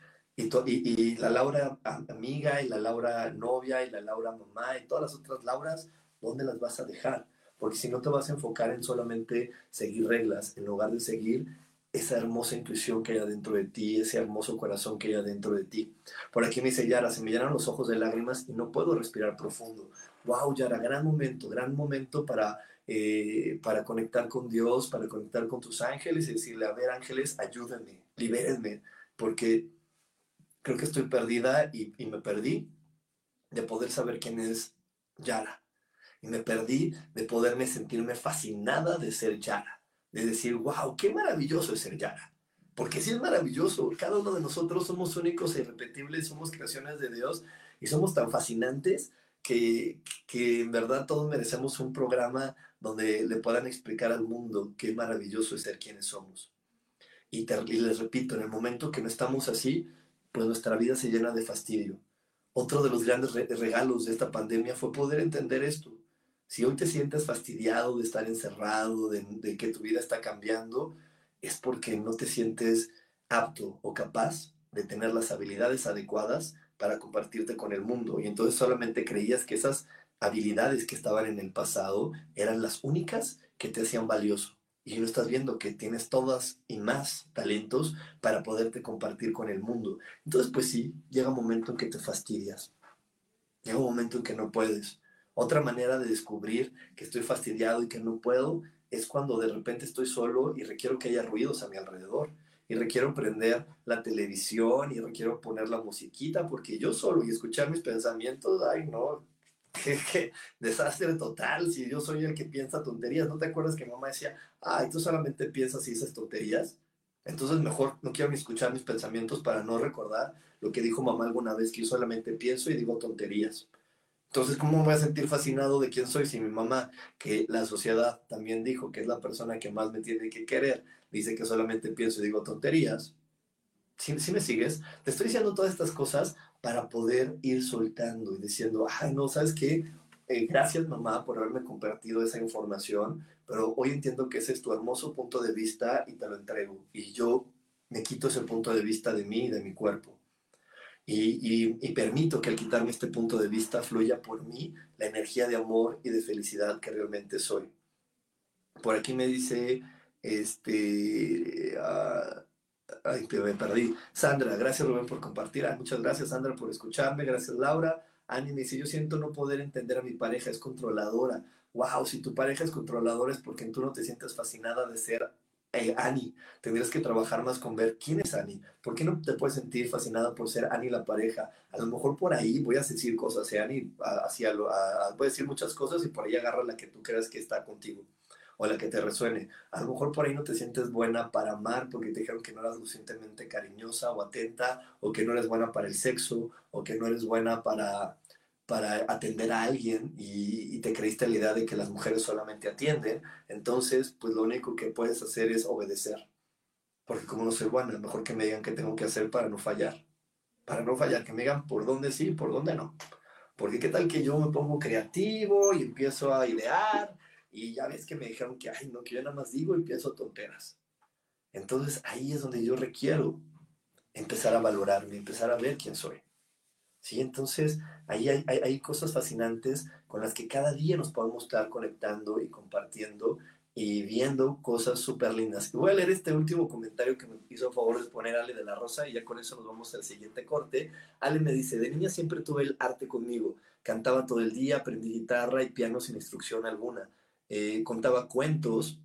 [SPEAKER 1] y, la Laura amiga, y la Laura novia, y la Laura mamá, y todas las otras Lauras, ¿dónde las vas a dejar? Porque si no te vas a enfocar en solamente seguir reglas, en lugar de seguir esa hermosa intuición que hay adentro de ti, ese hermoso corazón que hay adentro de ti. Por aquí me dice Yara, se me llenan los ojos de lágrimas y no puedo respirar profundo. Wow, Yara, gran momento, gran momento para, eh, para conectar con Dios, para conectar con tus ángeles y decirle, a ver ángeles, ayúdenme, libérenme, porque creo que estoy perdida y, me perdí de poder saber quién es Yara. Y me perdí de poderme sentirme fascinada de ser Yara. De decir, wow, qué maravilloso es ser Yara. Porque sí es maravilloso. Cada uno de nosotros somos únicos e irrepetibles, somos creaciones de Dios y somos tan fascinantes que, que en verdad todos merecemos un programa donde le puedan explicar al mundo qué maravilloso es ser quienes somos. Y, y les repito, en el momento que no estamos así, pues nuestra vida se llena de fastidio. Otro de los grandes regalos de esta pandemia fue poder entender esto. Si hoy te sientes fastidiado de estar encerrado, de, que tu vida está cambiando, es porque no te sientes apto o capaz de tener las habilidades adecuadas para compartirte con el mundo. Y entonces solamente creías que esas habilidades que estaban en el pasado eran las únicas que te hacían valioso y no estás viendo que tienes todas y más talentos para poderte compartir con el mundo. Entonces, pues sí, llega un momento en que te fastidias. Llega un momento en que no puedes. Otra manera de descubrir que estoy fastidiado y que no puedo es cuando de repente estoy solo y requiero que haya ruidos a mi alrededor. Y requiero prender la televisión y requiero poner la musiquita porque yo solo y escuchar mis pensamientos, ay no, que, desastre total, si yo soy el que piensa tonterías, ¿no te acuerdas que mamá decía, ay, tú solamente piensas y dices tonterías? Entonces mejor no quiero ni escuchar mis pensamientos para no recordar lo que dijo mamá alguna vez, que yo solamente pienso y digo tonterías. Entonces, ¿cómo me voy a sentir fascinado de quién soy si mi mamá, que la sociedad también dijo que es la persona que más me tiene que querer, dice que solamente pienso y digo tonterías? Si, si me sigues, te estoy diciendo todas estas cosas para poder ir soltando y diciendo, ay, no, ¿sabes qué? Eh, gracias mamá por haberme compartido esa información, pero hoy entiendo que ese es tu hermoso punto de vista y te lo entrego. Y yo me quito ese punto de vista de mí y de mi cuerpo. Y, permito que al quitarme este punto de vista fluya por mí la energía de amor y de felicidad que realmente soy. Por aquí me dice, este, uh, Ay, me perdí. Sandra, gracias Rubén por compartir. muchas gracias Sandra por escucharme. Gracias Laura. Ani me dice, yo siento no poder entender a mi pareja, es controladora. Wow, si tu pareja es controladora es porque tú no te sientes fascinada de ser eh, Ani. Tendrías que trabajar más con ver quién es Ani. ¿Por qué no te puedes sentir fascinada por ser Ani la pareja? A lo mejor por ahí voy a decir cosas, ¿eh, Ani? Hacia lo, voy a decir muchas cosas y por ahí agarra la que tú creas que está contigo o la que te resuene. A lo mejor por ahí no te sientes buena para amar porque te dijeron que no eras suficientemente cariñosa o atenta, o que no eres buena para el sexo, o que no eres buena para, para atender a alguien y, te creíste la idea de que las mujeres solamente atienden. Entonces, pues lo único que puedes hacer es obedecer. Porque como no soy buena, mejor que me digan qué tengo que hacer para no fallar para no fallar, que me digan por dónde sí, por dónde no. Porque qué tal que yo me pongo creativo y empiezo a idear y ya ves que me dijeron que, ay, no, que yo nada más digo y pienso tonteras. Entonces ahí es donde yo requiero empezar a valorarme, empezar a ver quién soy. ¿Sí? Entonces ahí hay, hay, hay cosas fascinantes con las que cada día nos podemos estar conectando y compartiendo y viendo cosas súper lindas. voy a leer este último comentario que me hizo favor de poner Ale de la Rosa y ya con eso nos vamos al siguiente corte. Ale me dice, de niña siempre tuve el arte conmigo. Cantaba todo el día, aprendí guitarra y piano sin instrucción alguna. Eh, contaba cuentos.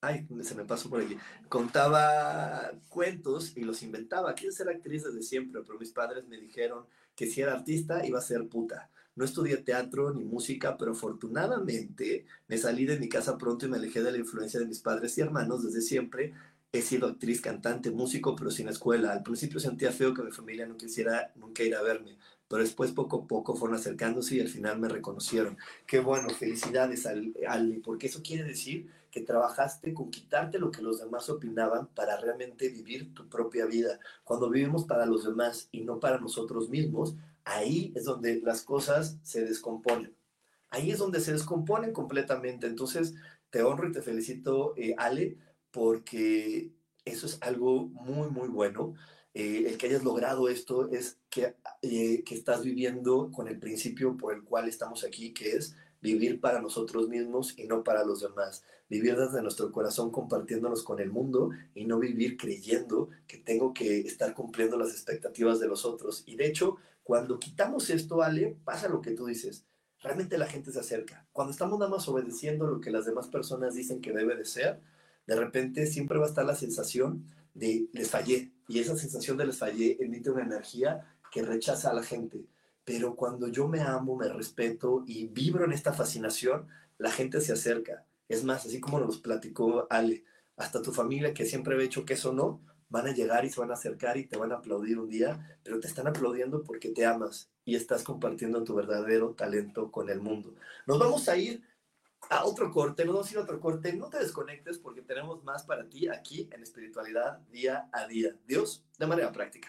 [SPEAKER 1] Ay, se me pasó por aquí. Contaba cuentos y los inventaba. Quise ser actriz desde siempre, pero mis padres me dijeron que si era artista iba a ser puta. No estudié teatro ni música, pero afortunadamente me salí de mi casa pronto y me alejé de la influencia de mis padres y hermanos desde siempre. He sido actriz, cantante, músico, pero sin escuela. Al principio sentía feo que mi familia no quisiera nunca ir a verme, pero después poco a poco fueron acercándose y al final me reconocieron. Qué bueno, felicidades, Ali, porque eso quiere decir que trabajaste con quitarte lo que los demás opinaban para realmente vivir tu propia vida. Cuando vivimos para los demás y no para nosotros mismos, ahí es donde las cosas se descomponen. Ahí es donde se descomponen completamente. Entonces, te honro y te felicito, eh, Ale, porque eso es algo muy, muy bueno. Eh, el que hayas logrado esto es que, eh, que estás viviendo con el principio por el cual estamos aquí, que es vivir para nosotros mismos y no para los demás. Vivir desde nuestro corazón compartiéndonos con el mundo y no vivir creyendo que tengo que estar cumpliendo las expectativas de los otros. Y de hecho, cuando quitamos esto, Ale, pasa lo que tú dices. Realmente la gente se acerca. Cuando estamos nada más obedeciendo lo que las demás personas dicen que debe de ser, de repente siempre va a estar la sensación de les fallé. Y esa sensación de les fallé emite una energía que rechaza a la gente. Pero cuando yo me amo, me respeto y vibro en esta fascinación, la gente se acerca. Es más, así como nos platicó Ale, hasta tu familia que siempre había hecho que eso no, van a llegar y se van a acercar y te van a aplaudir un día, pero te están aplaudiendo porque te amas y estás compartiendo tu verdadero talento con el mundo. Nos vamos a ir a otro corte, nos vamos a ir a otro corte. No te desconectes porque tenemos más para ti aquí en espiritualidad día a día. Dios, de manera práctica.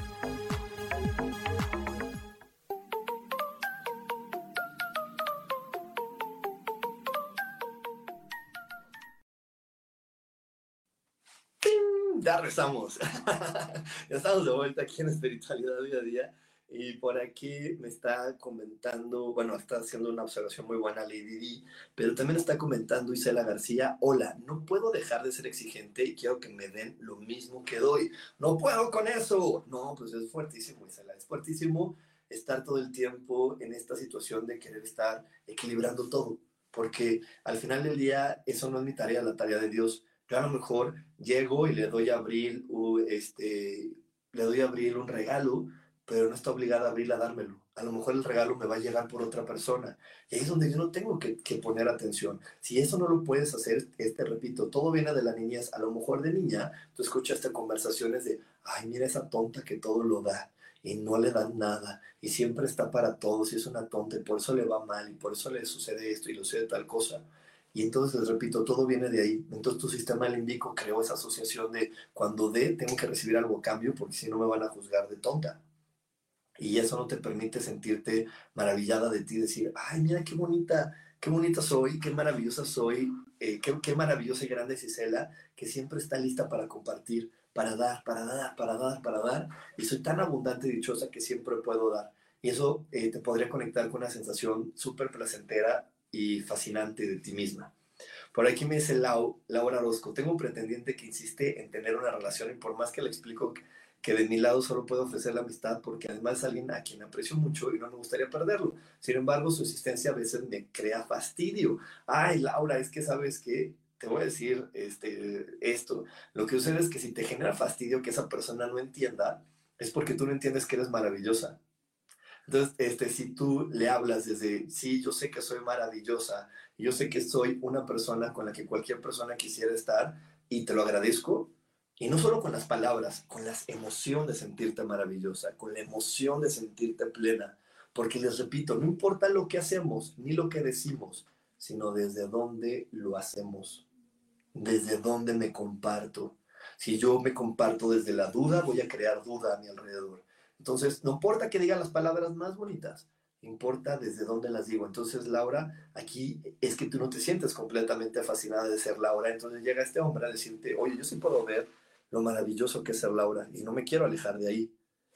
[SPEAKER 1] Ya rezamos. ya estamos de vuelta aquí en Espiritualidad Día a Día. Y por aquí me está comentando, bueno, está haciendo una observación muy buena Lady D, pero también está comentando Isela García, hola, no puedo dejar de ser exigente y quiero que me den lo mismo que doy. No puedo con eso. No, pues es fuertísimo, Isela, es fuertísimo estar todo el tiempo en esta situación de querer estar equilibrando todo, porque al final del día eso no es mi tarea, la tarea de Dios yo a lo mejor llego y le doy a Abril, este, le doy a Abril un regalo, pero no está obligada a abrirla a dármelo. A lo mejor el regalo me va a llegar por otra persona. Y ahí es donde yo no tengo que, que poner atención. Si eso no lo puedes hacer, este, repito, todo viene de la niñez. A lo mejor de niña, tú escuchaste conversaciones de, ay, mira esa tonta que todo lo da y no le dan nada y siempre está para todos y es una tonta y por eso le va mal y por eso le sucede esto y le sucede tal cosa. Y entonces les repito, todo viene de ahí. Entonces tu sistema límbico creó esa asociación de cuando dé, tengo que recibir algo cambio porque si no me van a juzgar de tonta. Y eso no te permite sentirte maravillada de ti, decir, ay, mira qué bonita, qué bonita soy, qué maravillosa soy, eh, qué, qué maravillosa y grande es Isela, que siempre está lista para compartir, para dar, para dar, para dar, para dar. Y soy tan abundante y dichosa que siempre puedo dar. Y eso eh, te podría conectar con una sensación súper placentera y fascinante de ti misma. Por aquí me dice Lau, Laura Orozco, tengo un pretendiente que insiste en tener una relación y por más que le explico que de mi lado solo puedo ofrecer la amistad porque además es alguien a quien aprecio mucho y no me gustaría perderlo. Sin embargo, su existencia a veces me crea fastidio. Ay, Laura, es que sabes que te voy a decir este, esto. Lo que sucede es que si te genera fastidio que esa persona no entienda, es porque tú no entiendes que eres maravillosa. Entonces, este, si tú le hablas desde, sí, yo sé que soy maravillosa, yo sé que soy una persona con la que cualquier persona quisiera estar y te lo agradezco, y no solo con las palabras, con la emoción de sentirte maravillosa, con la emoción de sentirte plena. Porque les repito, no importa lo que hacemos ni lo que decimos, sino desde dónde lo hacemos, desde dónde me comparto. Si yo me comparto desde la duda, voy a crear duda a mi alrededor. Entonces, no importa que diga las palabras más bonitas, importa desde dónde las digo. Entonces, Laura, aquí es que tú no te sientes completamente fascinada de ser Laura. Entonces llega este hombre a decirte, oye, yo sí puedo ver lo maravilloso que es ser Laura y no me quiero alejar de ahí.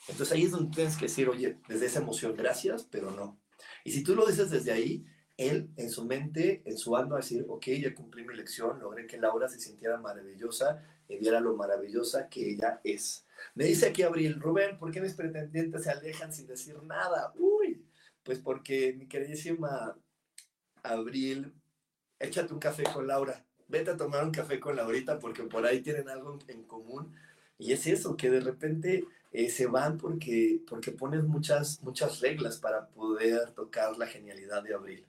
[SPEAKER 1] Entonces ahí es donde tienes que decir, oye, desde esa emoción, gracias, pero no. Y si tú lo dices desde ahí, él en su mente, en su alma, va a decir, ok, ya cumplí mi lección, logré que Laura se sintiera maravillosa y viera lo maravillosa que ella es. Me dice aquí Abril, Rubén, ¿por qué mis pretendientes se alejan sin decir nada? Uy, pues porque mi queridísima Abril, échate un café con Laura vete a tomar un café con Laurita porque por ahí tienen algo en común. Y es eso, que de repente eh, se van porque, porque pones muchas, muchas reglas para poder tocar la genialidad de Abril.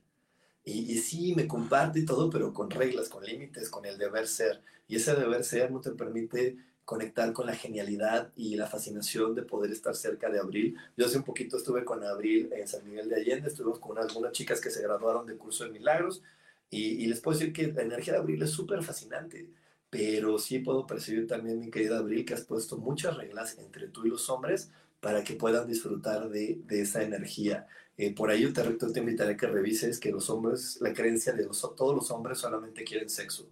[SPEAKER 1] Y, y, sí, me comparte y todo, pero con reglas, con límites, con el deber ser. Y ese deber ser no te permite conectar con la genialidad y la fascinación de poder estar cerca de Abril. Yo hace un poquito estuve con Abril en San Miguel de Allende, estuvimos con algunas chicas que se graduaron del curso de milagros y, les puedo decir que la energía de Abril es súper fascinante, pero sí puedo percibir también, mi querida Abril, que has puesto muchas reglas entre tú y los hombres para que puedan disfrutar de, de esa energía. Eh, por yo te, te invitaré a que revises que los hombres, la creencia de los, todos los hombres solamente quieren sexo.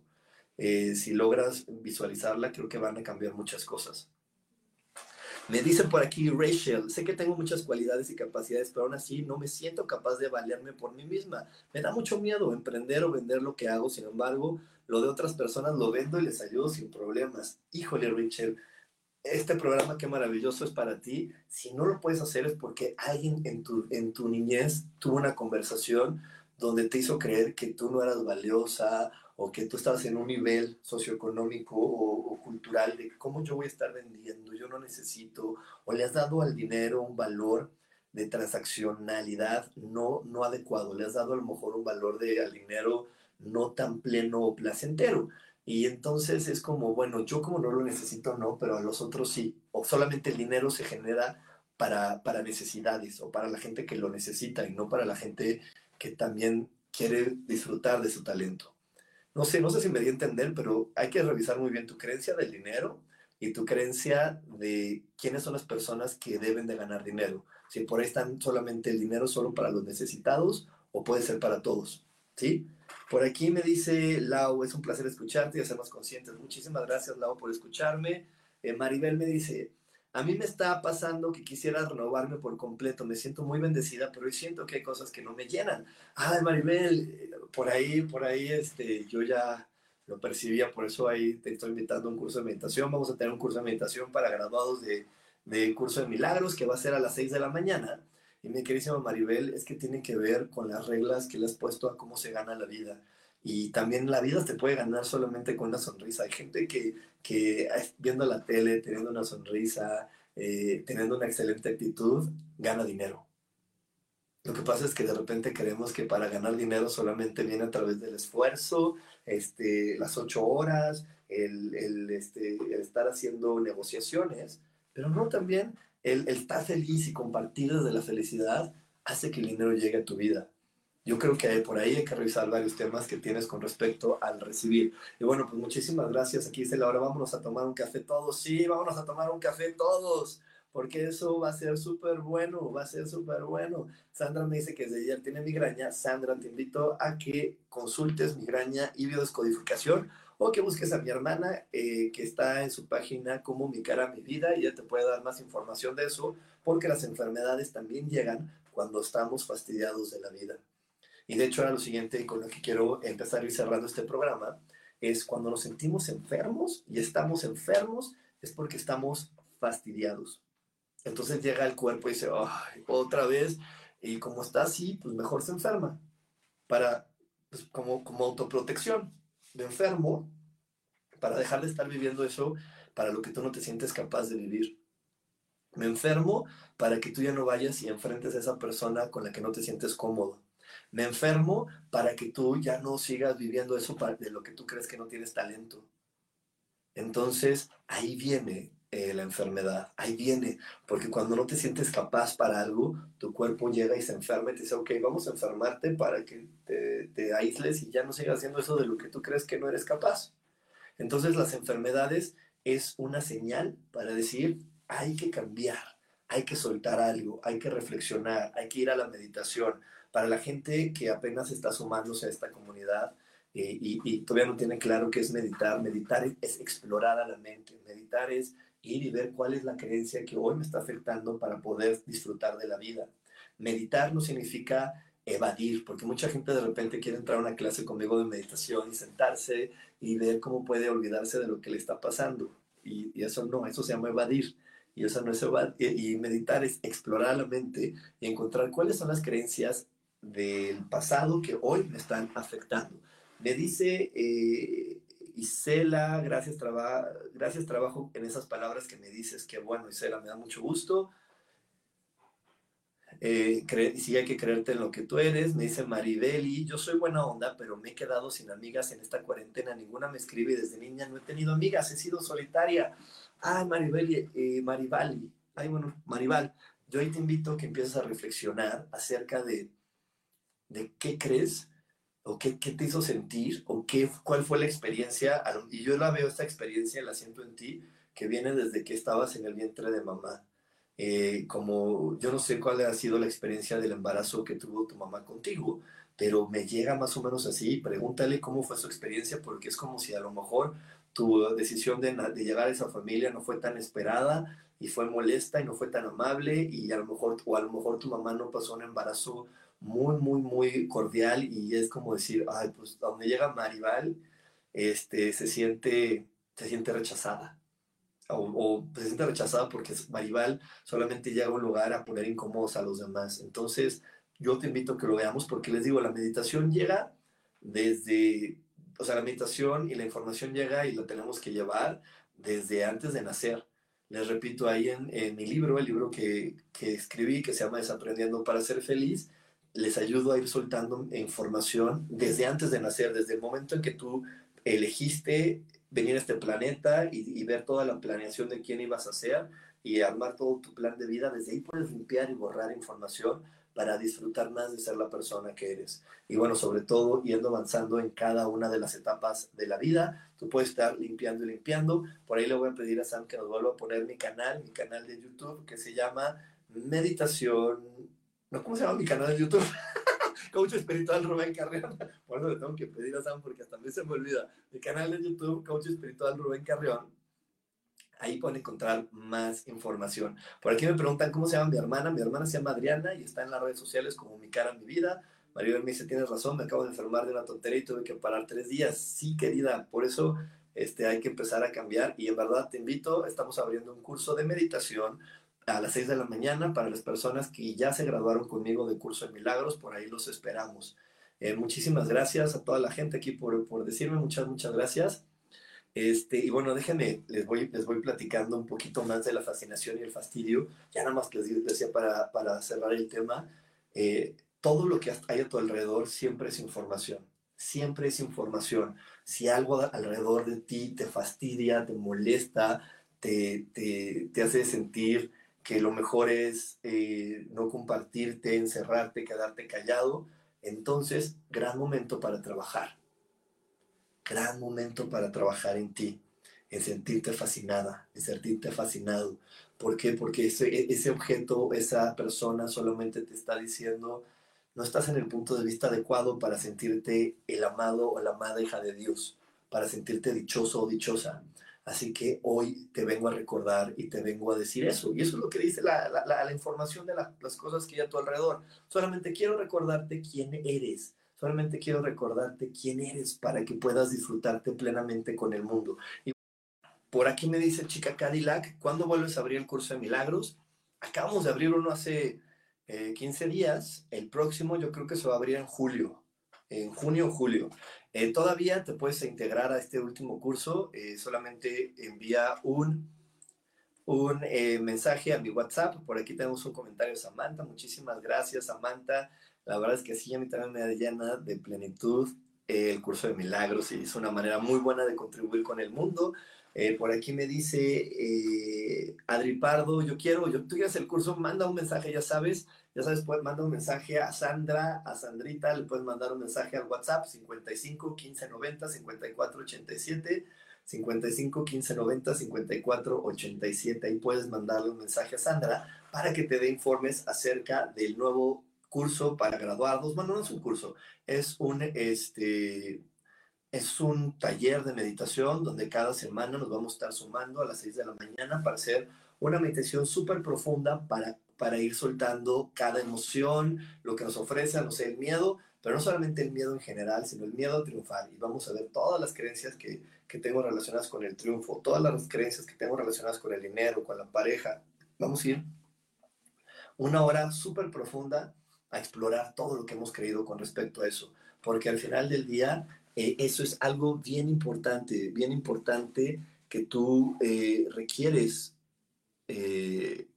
[SPEAKER 1] Eh, si logras visualizarla, creo que van a cambiar muchas cosas. Me dice por aquí Rachel, sé que tengo muchas cualidades y capacidades, pero aún así no me siento capaz de valerme por mí misma. Me da mucho miedo emprender o vender lo que hago, sin embargo, lo de otras personas lo vendo y les ayudo sin problemas. Híjole, Rachel, este programa qué maravilloso es para ti. Si no lo puedes hacer es porque alguien en tu, en tu niñez tuvo una conversación donde te hizo creer que tú no eras valiosa o que tú estabas en un nivel socioeconómico o, cultural de cómo yo voy a estar vendiendo, yo no necesito, o le has dado al dinero un valor de transaccionalidad no, no adecuado, le has dado a lo mejor un valor de al dinero no tan pleno o placentero. Y entonces es como, bueno, yo como no lo necesito, no, pero a los otros sí. O solamente el dinero se genera para, para necesidades o para la gente que lo necesita y no para la gente que también quiere disfrutar de su talento no sé, no sé si me di a entender, pero hay que revisar muy bien tu creencia del dinero y tu creencia de quiénes son las personas que deben de ganar dinero. Si por ahí están solamente el dinero solo para los necesitados o puede ser para todos, ¿sí? Por aquí me dice Lau, es un placer escucharte y hacernos conscientes. Muchísimas gracias, Lau, por escucharme. Eh, Maribel me dice, a mí me está pasando que quisiera renovarme por completo, me siento muy bendecida, pero hoy siento que hay cosas que no me llenan. Ay, Maribel, por ahí, por ahí, este, yo ya lo percibía, por eso ahí te estoy invitando a un curso de meditación. Vamos a tener un curso de meditación para graduados de, curso de milagros que va a ser a las 6 de la mañana. Y mi queridísima Maribel, es que tiene que ver con las reglas que le has puesto a cómo se gana la vida. Y también la vida te puede ganar solamente con una sonrisa. Hay gente que, que viendo la tele, teniendo una sonrisa, eh, teniendo una excelente actitud, gana dinero. Lo que pasa es que de repente creemos que para ganar dinero solamente viene a través del esfuerzo, este, las ocho horas, el, el, este, estar haciendo negociaciones, pero no también el, el, estar feliz y compartir desde la felicidad hace que el dinero llegue a tu vida. Yo creo que por ahí hay que revisar varios temas que tienes con respecto al recibir. Y bueno, pues muchísimas gracias. Aquí dice Laura, vámonos a tomar un café todos. Sí, vámonos a tomar un café todos porque eso va a ser súper bueno, va a ser súper bueno. Sandra me dice que desde ayer tiene migraña. Sandra, te invito a que consultes migraña y biodescodificación o que busques a mi hermana eh, que está en su página como Mi Cara, Mi Vida y ella te puede dar más información de eso, porque las enfermedades también llegan cuando estamos fastidiados de la vida. Y de hecho ahora lo siguiente con lo que quiero empezar ir cerrando este programa es cuando nos sentimos enfermos y estamos enfermos es porque estamos fastidiados. Entonces llega el cuerpo y dice, otra vez, y como está así, pues mejor se enferma, para, pues como, como autoprotección. de enfermo para dejar de estar viviendo eso para lo que tú no te sientes capaz de vivir. Me enfermo para que tú ya no vayas y enfrentes a esa persona con la que no te sientes cómodo. Me enfermo para que tú ya no sigas viviendo eso de lo que tú crees que no tienes talento. Entonces, ahí viene eh, la enfermedad. Ahí viene, porque cuando no te sientes capaz para algo, tu cuerpo llega y se enferma y te dice, ok, vamos a enfermarte para que te, te aísles y ya no sigas haciendo eso de lo que tú crees que no eres capaz. Entonces las enfermedades es una señal para decir, hay que cambiar, hay que soltar algo, hay que reflexionar, hay que ir a la meditación. Para la gente que apenas está sumándose a esta comunidad, eh, y, y, todavía no tiene claro qué es meditar. Meditar es, explorar a la mente. Meditar es ir y ver cuál es la creencia que hoy me está afectando para poder disfrutar de la vida. Meditar no significa evadir, porque mucha gente de repente quiere entrar a una clase conmigo de meditación y sentarse y ver cómo puede olvidarse de lo que le está pasando. Y, eso no, eso se llama evadir. Y eso no es evadir. Y meditar es explorar la mente y encontrar cuáles son las creencias del pasado que hoy me están afectando. Me dice eh, Isela, gracias, traba, gracias trabajo en esas palabras que me dices. Que bueno, Isela, me da mucho gusto. Eh, sí hay que creerte en lo que tú eres. Me dice Maribeli, yo soy buena onda, pero me he quedado sin amigas en esta cuarentena. Ninguna me escribe y desde niña no he tenido amigas, he sido solitaria. Ay, Maribeli, eh, Maribali, ay, bueno, Maribal, yo ahí te invito a que empieces a reflexionar acerca de, de qué crees o qué, qué, te hizo sentir o qué, cuál fue la experiencia. Y yo la veo, esta experiencia la siento en ti, que viene desde que estabas en el vientre de mamá. Eh, como yo no sé cuál ha sido la experiencia del embarazo que tuvo tu mamá contigo, pero me llega más o menos así. Pregúntale cómo fue su experiencia, porque es como si a lo mejor tu decisión de, de llegar a esa familia no fue tan esperada y fue molesta y no fue tan amable y a lo mejor o a lo mejor tu mamá no pasó un embarazo muy, muy, muy cordial y es como decir, ay, pues donde llega Maribal, este, se siente, se siente rechazada. O, o, se siente rechazada porque Maribal solamente llega a un lugar a poner incómodos a los demás. Entonces, yo te invito a que lo veamos porque les digo, la meditación llega desde, o sea, la meditación y la información llega y la tenemos que llevar desde antes de nacer. Les repito, ahí en, en mi libro, el libro que, que escribí, que se llama Desaprendiendo para ser feliz, les ayudo a ir soltando información desde antes de nacer, desde el momento en que tú elegiste venir a este planeta y, ver toda la planeación de quién ibas a ser y armar todo tu plan de vida, desde ahí puedes limpiar y borrar información para disfrutar más de ser la persona que eres. Y bueno, sobre todo yendo avanzando en cada una de las etapas de la vida, tú puedes estar limpiando y limpiando. Por ahí le voy a pedir a Sam que nos vuelva a poner mi canal, mi canal de YouTube, que se llama Meditación ¿Cómo se llama mi canal de YouTube? Coach Espiritual Rubén Carrión. Por eso le tengo que pedir a Sam porque hasta a mí se me olvida. Mi canal de YouTube, Coach Espiritual Rubén Carrión. Ahí pueden encontrar más información. Por aquí me preguntan cómo se llama mi hermana. Mi hermana se llama Adriana y está en las redes sociales como Mi Cara, Mi Vida. Maribel me dice, tienes razón, me acabo de enfermar de una tontería y tuve que parar tres días. Sí, querida, por eso este, hay que empezar a cambiar. Y en verdad te invito, estamos abriendo un curso de meditación a las 6 de la mañana para las personas que ya se graduaron conmigo de curso de milagros, por ahí los esperamos. Eh, muchísimas gracias a toda la gente aquí por, por decirme, muchas, muchas gracias. Este, y bueno, déjenme, les voy, les voy platicando un poquito más de la fascinación y el fastidio. Ya nada más que les decía para, para cerrar el tema, eh, todo lo que hay a tu alrededor siempre es información, siempre es información. Si algo alrededor de ti te fastidia, te molesta, te, te, te hace sentir que lo mejor es eh, no compartirte, encerrarte, quedarte callado, entonces gran momento para trabajar gran momento para trabajar en ti, en sentirte fascinada, en sentirte fascinado. ¿Por qué? Porque ese, ese objeto, esa persona solamente te está diciendo, no estás en el punto de vista adecuado para sentirte el amado o la amada hija de Dios, para sentirte dichoso o dichosa. Así que hoy te vengo a recordar y te vengo a decir eso. Y eso es lo que dice la, la, la, información de las cosas que hay a tu alrededor. Solamente quiero recordarte quién eres Solamente quiero recordarte quién eres para que puedas disfrutarte plenamente con el mundo. Y por aquí me dice Chica Cadillac, ¿cuándo vuelves a abrir el curso de milagros? Acabamos de abrir uno hace 15 eh, días. El próximo yo creo que se va a abrir en julio, en junio o julio. Eh, todavía te puedes integrar a este último curso. Eh, solamente envía un, un mensaje a mi WhatsApp. Por aquí tenemos un comentario, Samantha. Muchísimas gracias, Samantha. La verdad es que sí, a mí también me llena de plenitud eh, el curso de milagros y es una manera muy buena de contribuir con el mundo. Eh, por aquí me dice eh, Adri Pardo, yo quiero, yo, tú quieres el curso, manda un mensaje, ya sabes, ya sabes, puedes mandar un mensaje a Sandra, a Sandrita, le puedes mandar un mensaje al WhatsApp 55 15 90 54 87. 55 15 90 54 87. Ahí puedes mandarle un mensaje a Sandra para que te dé informes acerca del nuevo curso para graduados, bueno, no es un curso, es un, este, es un taller de meditación donde cada semana nos vamos a estar sumando a las 6 de la mañana para hacer una meditación súper profunda para, para ir soltando cada emoción, lo que nos ofrece, no sé, el miedo, pero no solamente el miedo en general, sino el miedo a triunfar. Y vamos a ver todas las creencias que, que tengo relacionadas con el triunfo, todas las creencias que tengo relacionadas con el dinero, con la pareja. Vamos a ir una hora súper profunda a explorar todo lo que hemos creído con respecto a eso, porque al final del día eh, eso es algo bien importante, bien importante que tú eh, requieres eh,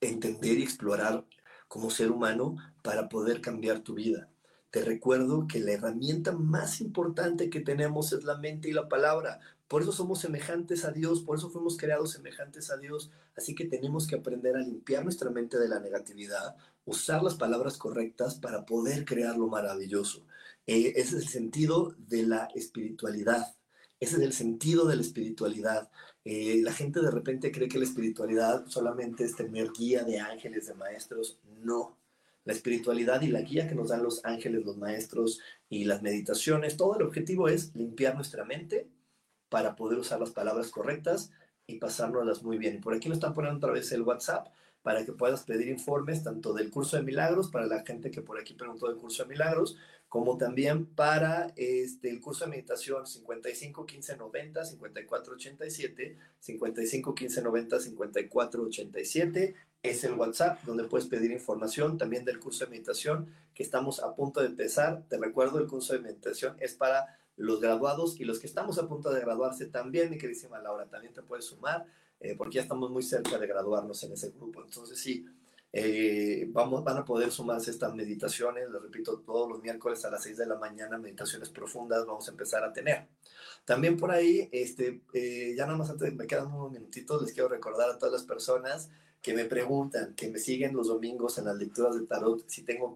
[SPEAKER 1] entender y explorar como ser humano para poder cambiar tu vida. Te recuerdo que la herramienta más importante que tenemos es la mente y la palabra. Por eso somos semejantes a Dios, por eso fuimos creados semejantes a Dios. Así que tenemos que aprender a limpiar nuestra mente de la negatividad, usar las palabras correctas para poder crear lo maravilloso. Eh, ese es el sentido de la espiritualidad. Ese es el sentido de la espiritualidad. Eh, la gente de repente cree que la espiritualidad solamente es tener guía de ángeles, de maestros. No. La espiritualidad y la guía que nos dan los ángeles, los maestros y las meditaciones, todo el objetivo es limpiar nuestra mente para poder usar las palabras correctas y pasárnoslas muy bien. Por aquí nos están poniendo otra vez el WhatsApp para que puedas pedir informes tanto del curso de milagros, para la gente que por aquí preguntó del curso de milagros, como también para este, el curso de meditación 55 15 90 54 87, 55 15 90 54 87. Es el WhatsApp donde puedes pedir información también del curso de meditación que estamos a punto de empezar. Te recuerdo, el curso de meditación es para los graduados y los que estamos a punto de graduarse también, mi queridísima Laura, también te puedes sumar. Eh, porque ya estamos muy cerca de graduarnos en ese grupo. Entonces sí, eh, vamos, van a poder sumarse estas meditaciones, les repito, todos los miércoles a las 6 de la mañana, meditaciones profundas vamos a empezar a tener. También por ahí, este, eh, ya nada más antes, me quedan unos minutitos, les quiero recordar a todas las personas que me preguntan, que me siguen los domingos en las lecturas de tarot, si tengo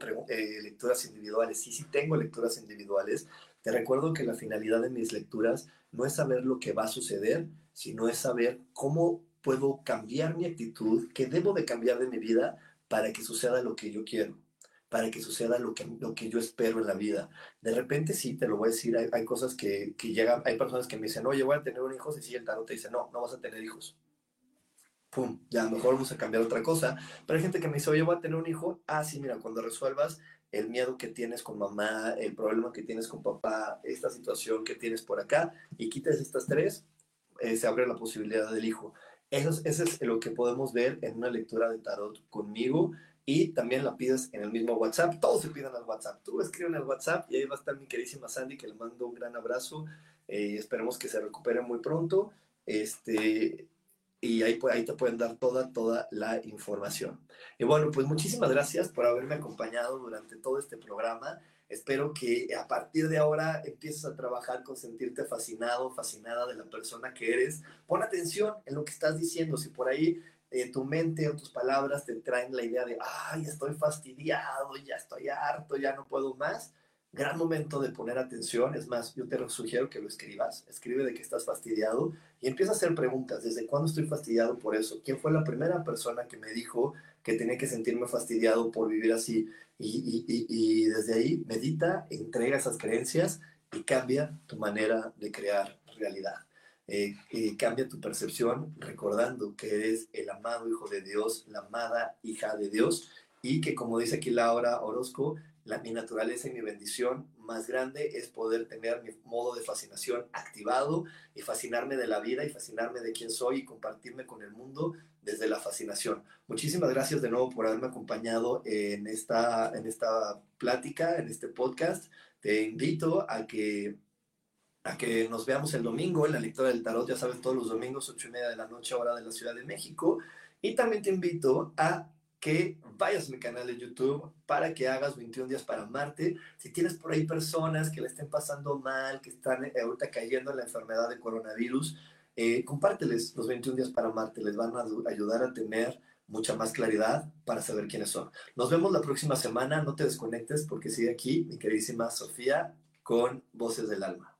[SPEAKER 1] lecturas individuales. Sí, sí tengo lecturas individuales. Te recuerdo que la finalidad de mis lecturas no es saber lo que va a suceder, sino es saber cómo puedo cambiar mi actitud, qué debo de cambiar de mi vida para que suceda lo que yo quiero, para que suceda lo que, lo que yo espero en la vida. De repente sí, te lo voy a decir, hay, cosas que, que, llegan, hay personas que me dicen, oye, voy a tener un hijo, y si el tarot te dice, no, no vas a tener hijos. Pum, ya mejor vamos a cambiar otra cosa. Pero hay gente que me dice, oye, voy a tener un hijo. Ah, sí, mira, cuando resuelvas el miedo que tienes con mamá, el problema que tienes con papá, esta situación que tienes por acá, y quites estas tres, eh, se abre la posibilidad del hijo. Eso es, eso es lo que podemos ver en una lectura de tarot conmigo y también la pides en el mismo WhatsApp. Todos se piden al WhatsApp. Tú escriben al WhatsApp y ahí va a estar mi queridísima Sandy, que le mando un gran abrazo. Eh, esperemos que se recupere muy pronto. Este, y ahí, ahí te pueden dar toda, toda la información. Y bueno, pues muchísimas gracias por haberme acompañado durante todo este programa. Espero que a partir de ahora empieces a trabajar con sentirte fascinado, fascinada de la persona que eres. Pon atención en lo que estás diciendo. Si por ahí eh, tu mente o tus palabras te traen la idea de, ay, estoy fastidiado, ya estoy harto, ya no puedo más, gran momento de poner atención. Es más, yo te sugiero que lo escribas. Escribe de que estás fastidiado y empieza a hacer preguntas. ¿Desde cuándo estoy fastidiado por eso? ¿Quién fue la primera persona que me dijo que tenía que sentirme fastidiado por vivir así? Y, y desde ahí medita, entrega esas creencias y cambia tu manera de crear realidad. Eh, eh, cambia tu percepción recordando que eres el amado Hijo de Dios, la amada hija de Dios y que como dice aquí Laura Orozco, la, mi naturaleza y mi bendición más grande es poder tener mi modo de fascinación activado y fascinarme de la vida y fascinarme de quién soy y compartirme con el mundo desde la fascinación. Muchísimas gracias de nuevo por haberme acompañado en esta, en esta plática, en este podcast. Te invito a que a que nos veamos el domingo en la lectura del tarot, ya sabes, todos los domingos, ocho y media de la noche, hora de la Ciudad de México. Y también te invito a que vayas a mi canal de YouTube para que hagas 21 días para Marte. Si tienes por ahí personas que le estén pasando mal, que están eh, ahorita cayendo en la enfermedad de coronavirus, eh, compárteles los 21 días para Marte. Les van a ayudar a tener mucha más claridad para saber quiénes son. Nos vemos la próxima semana. No te desconectes porque sigue aquí mi queridísima Sofía con Voces del Alma.